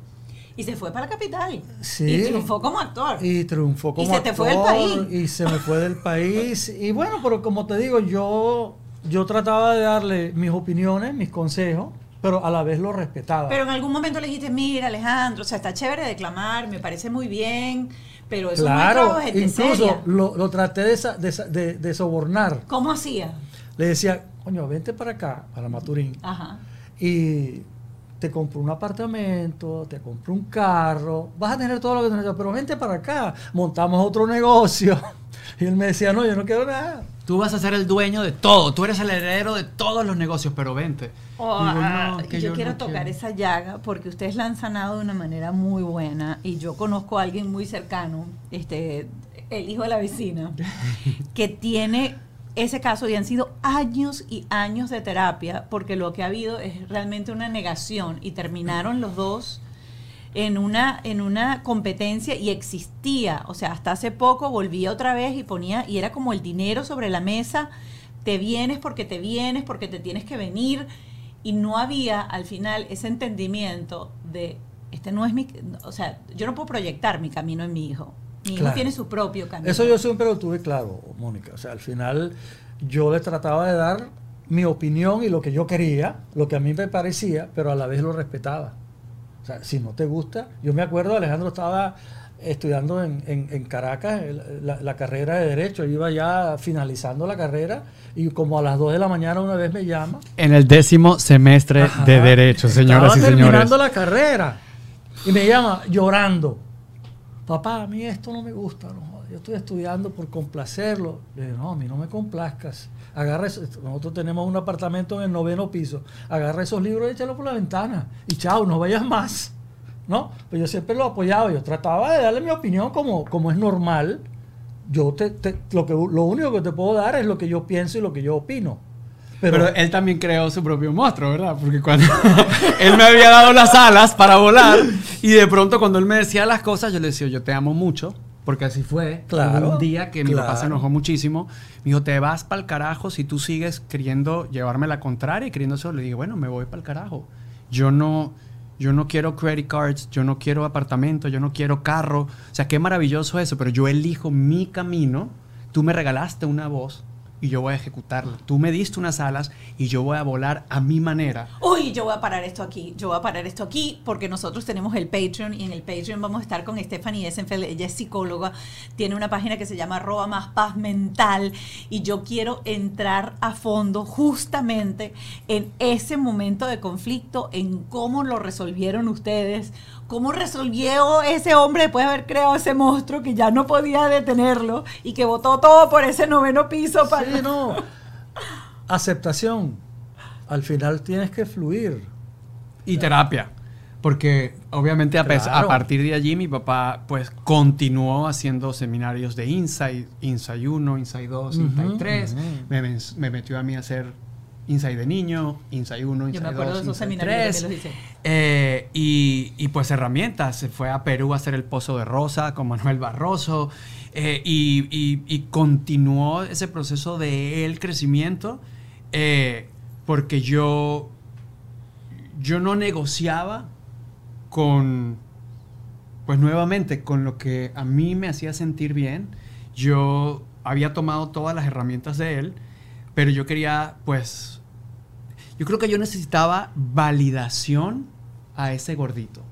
Y se fue para la capital. Sí. Y triunfó como actor. Y triunfó como se te fue del actor, país. Y se me fue del país. Y bueno, pero como te digo, yo, yo trataba de darle mis opiniones, mis consejos, pero a la vez lo respetaba. Pero en algún momento le dijiste, mira Alejandro, o sea, está chévere declamar, me parece muy bien, pero eso no es claro, gente incluso seria. lo, lo traté de, sa- de sa- de- de sobornar. ¿Cómo hacía? Le decía, coño, vente para acá, para Maturín, Ajá. y te compro un apartamento, te compro un carro, vas a tener todo lo que tú necesitas, pero vente para acá, montamos otro negocio. Y él me decía, no, yo no quiero nada. Tú vas a ser el dueño de todo, tú eres el heredero de todos los negocios, pero vente. Oh, Digo, no, que yo, quiero no tocar esa llaga porque ustedes la han sanado de una manera muy buena y yo conozco a alguien muy cercano, este, el hijo de la vecina, que tiene ese caso y han sido años y años de terapia porque lo que ha habido es realmente una negación y terminaron los dos en una, en una competencia y existía. O sea, hasta hace poco volvía otra vez y ponía, y era como el dinero sobre la mesa, te vienes porque te vienes, porque te tienes que venir. Y no había al final ese entendimiento de, este no es mi, o sea, yo no puedo proyectar mi camino en mi hijo. Mi hijo tiene su propio camino. Eso yo siempre lo tuve claro, Mónica. O sea, al final yo le trataba de dar mi opinión y lo que yo quería, lo que a mí me parecía, pero a la vez lo respetaba. O sea, si no te gusta, yo me acuerdo, Alejandro estaba estudiando en, en- en Caracas la, la carrera de Derecho, iba ya finalizando la carrera y como a las 2 de la mañana una vez me llama. En el décimo semestre Ajá. de Derecho, señoras y Estaba señores. terminando la carrera y me llama llorando. Papá, a mí esto no me gusta, no yo estoy estudiando por complacerlo. Le dije, no, a mí no me complazcas. Agarra eso- nosotros tenemos un apartamento en el noveno piso. Agarra esos libros y échalos por la ventana. Y chao, no vayas más. ¿No? Pero yo siempre lo apoyaba. Yo trataba de darle mi opinión como, como es normal. Yo te, te- lo, que, lo único que te puedo dar es lo que yo pienso y lo que yo opino. Pero, Pero, él también creó su propio monstruo, ¿verdad? Porque cuando él me había dado las alas para volar y de pronto cuando él me decía las cosas, yo le decía, yo te amo mucho, porque así fue. Claro, Hubo un día que mi papá se claro. enojó muchísimo. Me dijo, te vas para el carajo si tú sigues queriendo llevarme la contraria y queriendo eso. Le dije, bueno, me voy para el carajo. Yo no, yo no quiero credit cards, yo no quiero apartamento, yo no quiero carro. O sea, qué maravilloso eso, pero yo elijo mi camino. Tú me regalaste una voz y yo voy a ejecutarla. Tú me diste unas alas y yo voy a volar a mi manera. Uy, yo voy a parar esto aquí, yo voy a parar esto aquí, porque nosotros tenemos el Patreon y en el Patreon vamos a estar con Stephanie Essenfeld, ella es psicóloga, tiene una página que se llama arroba más paz mental y yo quiero entrar a fondo justamente en ese momento de conflicto, en cómo lo resolvieron ustedes, cómo resolvió ese hombre después de haber creado ese monstruo que ya no podía detenerlo y que botó todo por ese noveno piso para... Sí, no. Aceptación. Al final tienes que fluir. Y terapia. Porque obviamente a, pes- a Claro. partir de allí mi papá pues continuó haciendo seminarios de Insight, Insight 1, Insight 2, Ujú, Insight 3. ujú. me, men- me metió a mí a hacer Insight de niño, Insight 1, Yo Insight me acuerdo 2, de esos Insight seminarios 3. que los hice. Eh, y, y, pues herramientas. Se fue a Perú a hacer el Pozo de Rosa con Manuel Barroso. eh, y, y- y continuó ese proceso de el crecimiento. eh, porque yo, yo no negociaba con, pues nuevamente, con lo que a mí me hacía sentir bien. Yo había tomado todas las herramientas de él, pero yo quería, pues, yo creo que yo necesitaba validación a ese gordito.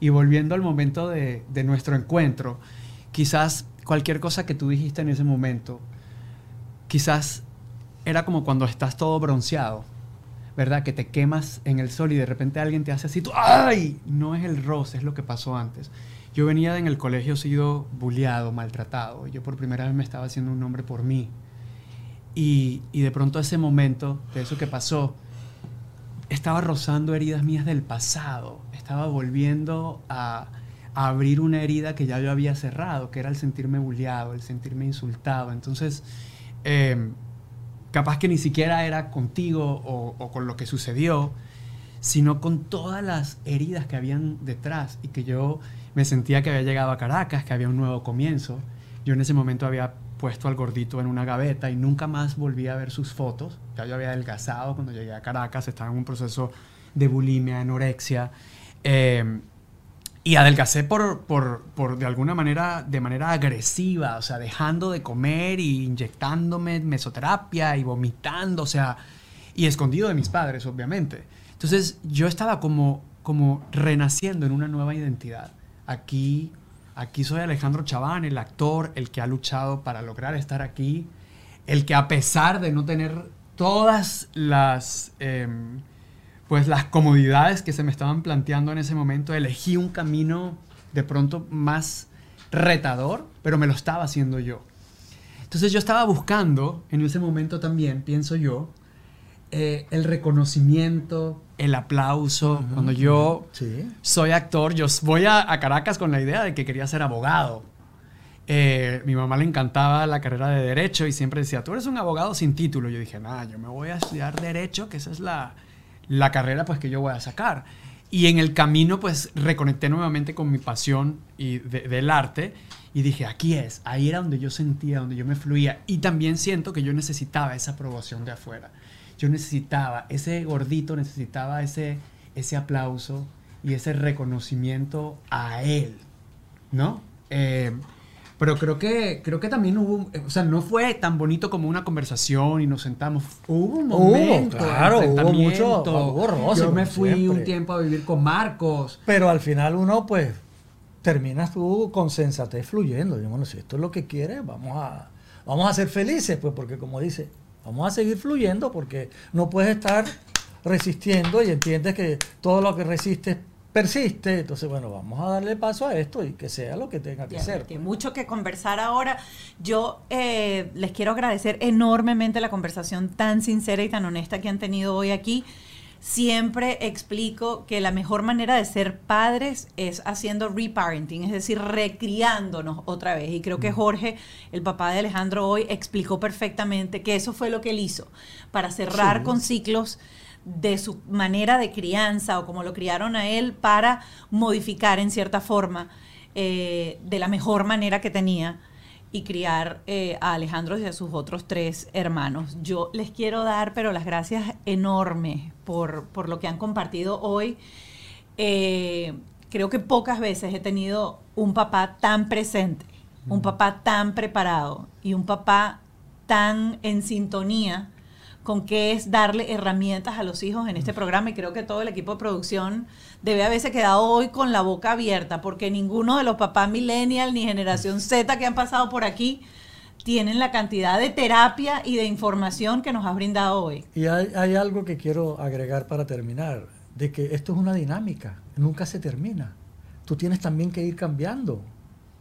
Y volviendo al momento de, nuestro encuentro, quizás cualquier cosa que tú dijiste en ese momento, quizás era como cuando estás todo bronceado, ¿verdad? Que te quemas en el sol y de repente alguien te hace así, tú, ¡ay! No es el roce, es lo que pasó antes. Yo venía en el colegio sido bulleado, maltratado. Yo por primera vez me estaba haciendo un nombre por mí. Y, de pronto ese momento, de eso que pasó, estaba rozando heridas mías del pasado. Estaba volviendo a, abrir una herida que ya yo había cerrado, que era el sentirme bulleado, el sentirme insultado. Entonces, eh, capaz que ni siquiera era contigo o, o con lo que sucedió, sino con todas las heridas que habían detrás y que yo me sentía que había llegado a Caracas, que había un nuevo comienzo. Yo en ese momento había puesto al gordito en una gaveta y nunca más volví a ver sus fotos. Ya yo había adelgazado cuando llegué a Caracas, estaba en un proceso de bulimia, anorexia. eh, y adelgacé por, por, por, de alguna manera, de manera agresiva, o sea, dejando de comer y inyectándome mesoterapia y vomitando, o sea, y escondido de mis padres, obviamente. Entonces yo estaba como, como renaciendo en una nueva identidad. Aquí, aquí soy Alejandro Chaván, el actor, el que ha luchado para lograr estar aquí, el que a pesar de no tener todas las... em, pues las comodidades que se me estaban planteando en ese momento, elegí un camino de pronto más retador, pero me lo estaba haciendo yo. Entonces yo estaba buscando en ese momento también, pienso yo, eh, el reconocimiento, el aplauso. Cuando yo Sí. soy actor, yo voy a, a Caracas con la idea de que quería ser abogado. Eh, mi mamá le encantaba la carrera de derecho y siempre decía, tú eres un abogado sin título. Yo dije, nada, yo me voy a estudiar derecho, que esa es la, la carrera pues que yo voy a sacar. Y en el camino, pues reconecté nuevamente con mi pasión y del arte y dije, aquí es, ahí era donde yo sentía, donde yo me fluía. Y también siento que yo necesitaba esa aprobación de afuera. Yo necesitaba, ese gordito necesitaba ese, ese aplauso y ese reconocimiento a él, ¿no? Eh, pero creo que, creo que también hubo, o sea, no fue tan bonito como una conversación y nos sentamos. Hubo un momento, claro, hubo mucho, hubo Yo me fui un tiempo a vivir con Marcos. Pero al final uno, pues, terminas tú con sensatez fluyendo. Y bueno, si esto es lo que quieres, vamos a, vamos a ser felices, pues, porque como dice, vamos a seguir fluyendo porque no puedes estar resistiendo y entiendes que todo lo que resistes persiste. Entonces, bueno, vamos a darle paso a esto y que sea lo que tenga que ser. Tiene mucho que conversar ahora. Yo eh, les quiero agradecer enormemente la conversación tan sincera y tan honesta que han tenido hoy aquí. Siempre explico que la mejor manera de ser padres es haciendo reparenting, es decir, recriándonos otra vez. Y creo que mm. Jorge, el papá de Alejandro hoy, explicó perfectamente que eso fue lo que él hizo para cerrar con ciclos de su manera de crianza o como lo criaron a él para modificar en cierta forma eh, de la mejor manera que tenía y criar eh, a Alejandro y a sus otros tres hermanos. Yo les quiero dar, pero las gracias enormes por, por lo que han compartido hoy. Eh, creo que pocas veces he tenido un papá tan presente, un papá tan preparado y un papá tan en sintonía con qué es darle herramientas a los hijos en este programa y creo que todo el equipo de producción debe haberse quedado hoy con la boca abierta porque ninguno de los papás millennial ni generación Z que han pasado por aquí tienen la cantidad de terapia y de información que nos has brindado hoy. Y hay, hay algo que quiero agregar para terminar, de que esto es una dinámica, nunca se termina. Tú tienes también que ir cambiando.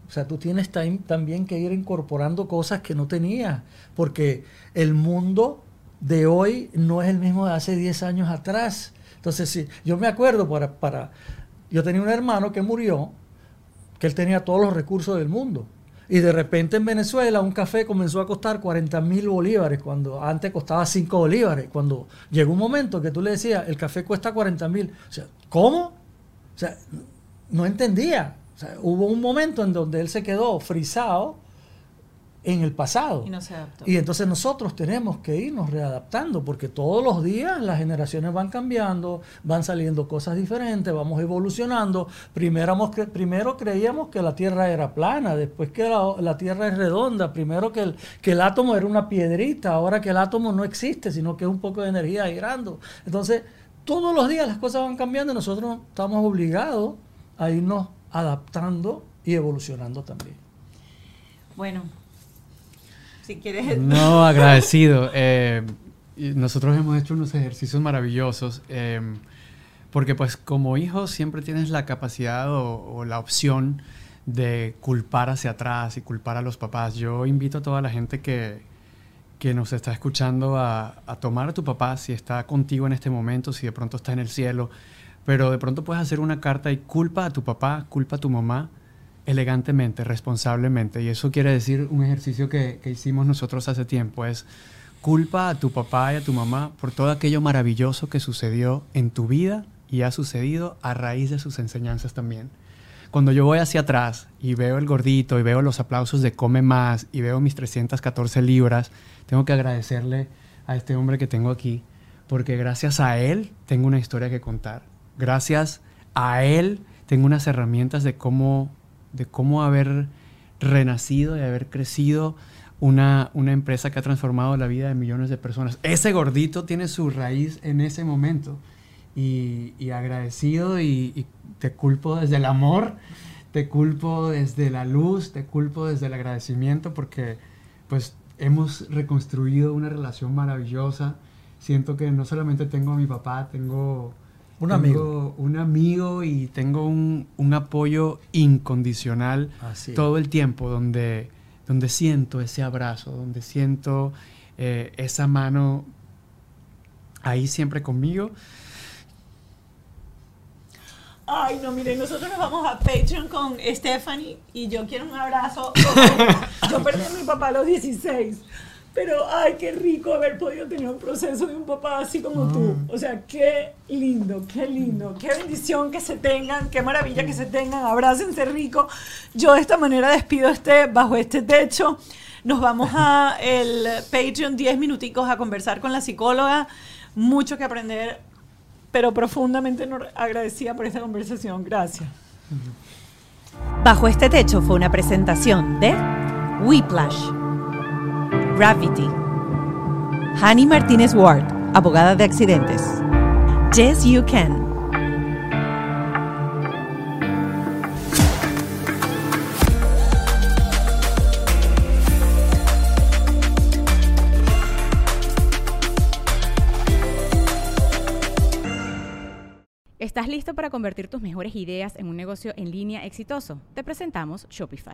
O sea, tú tienes también que ir incorporando cosas que no tenías, porque el mundo de hoy no es el mismo de hace 10 años atrás. Entonces, sí, yo me acuerdo para, para, yo tenía un hermano que murió, que él tenía todos los recursos del mundo. Y de repente en Venezuela un café comenzó a costar 40 mil bolívares, cuando antes costaba 5 bolívares. Cuando llegó un momento que tú le decías, el café cuesta 40 mil. O sea, ¿cómo? O sea, no entendía. O sea, hubo un momento en donde él se quedó frisado en el pasado. Y no se adaptó. Y entonces nosotros tenemos que irnos readaptando, porque todos los días las generaciones van cambiando, van saliendo cosas diferentes, vamos evolucionando. Primero, primero creíamos que la Tierra era plana, después que la, Tierra es redonda, primero que el, que el átomo era una piedrita, ahora que el átomo no existe, sino que es un poco de energía girando. Entonces, todos los días las cosas van cambiando y nosotros estamos obligados a irnos adaptando y evolucionando también. Bueno, si quieres. No, agradecido. Eh, nosotros hemos hecho unos ejercicios maravillosos. Eh, porque pues como hijo siempre tienes la capacidad o, la opción de culpar hacia atrás y culpar a los papás. Yo invito a toda la gente que, que nos está escuchando a, a, tomar a tu papá si está contigo en este momento, si de pronto está en el cielo, pero de pronto puedes hacer una carta y culpa a tu papá, culpa a tu mamá elegantemente, responsablemente. Y eso quiere decir un ejercicio que, hicimos nosotros hace tiempo, es culpa a tu papá y a tu mamá por todo aquello maravilloso que sucedió en tu vida y ha sucedido a raíz de sus enseñanzas también. Cuando yo voy hacia atrás y veo el gordito y veo los aplausos de Come Más y veo mis 314 libras, tengo que agradecerle a este hombre que tengo aquí, porque gracias a él tengo una historia que contar. Gracias a él tengo unas herramientas de cómo de cómo haber renacido y haber crecido una, una, empresa que ha transformado la vida de millones de personas. Ese gordito tiene su raíz en ese momento. Y, agradecido y, te culpo desde el amor, te culpo desde la luz, te culpo desde el agradecimiento porque pues hemos reconstruido una relación maravillosa. Siento que no solamente tengo a mi papá, tengo un amigo. Un amigo y tengo un, apoyo incondicional todo el tiempo, donde, donde siento ese abrazo, donde siento eh, esa mano ahí siempre conmigo. Ay, no, miren, nosotros nos vamos a Patreon con Stephanie y yo quiero un abrazo. yo perdí a mi papá a los 16 Pero, ay, qué rico haber podido tener un proceso de un papá así como tú. O sea, qué lindo, qué lindo, qué bendición que se tengan, qué maravilla que se tengan. Abrácense rico. Yo de esta manera despido este, bajo este techo. Nos vamos a el Patreon 10 minuticos a conversar con la psicóloga. Mucho que aprender, pero profundamente agradecida por esta conversación. Gracias. Bajo este techo fue una presentación de Whiplash, Gravity, Honey Martínez Ward, abogada de accidentes, Yes You Can. ¿Estás listo para convertir tus mejores ideas en un negocio en línea exitoso? Te presentamos Shopify.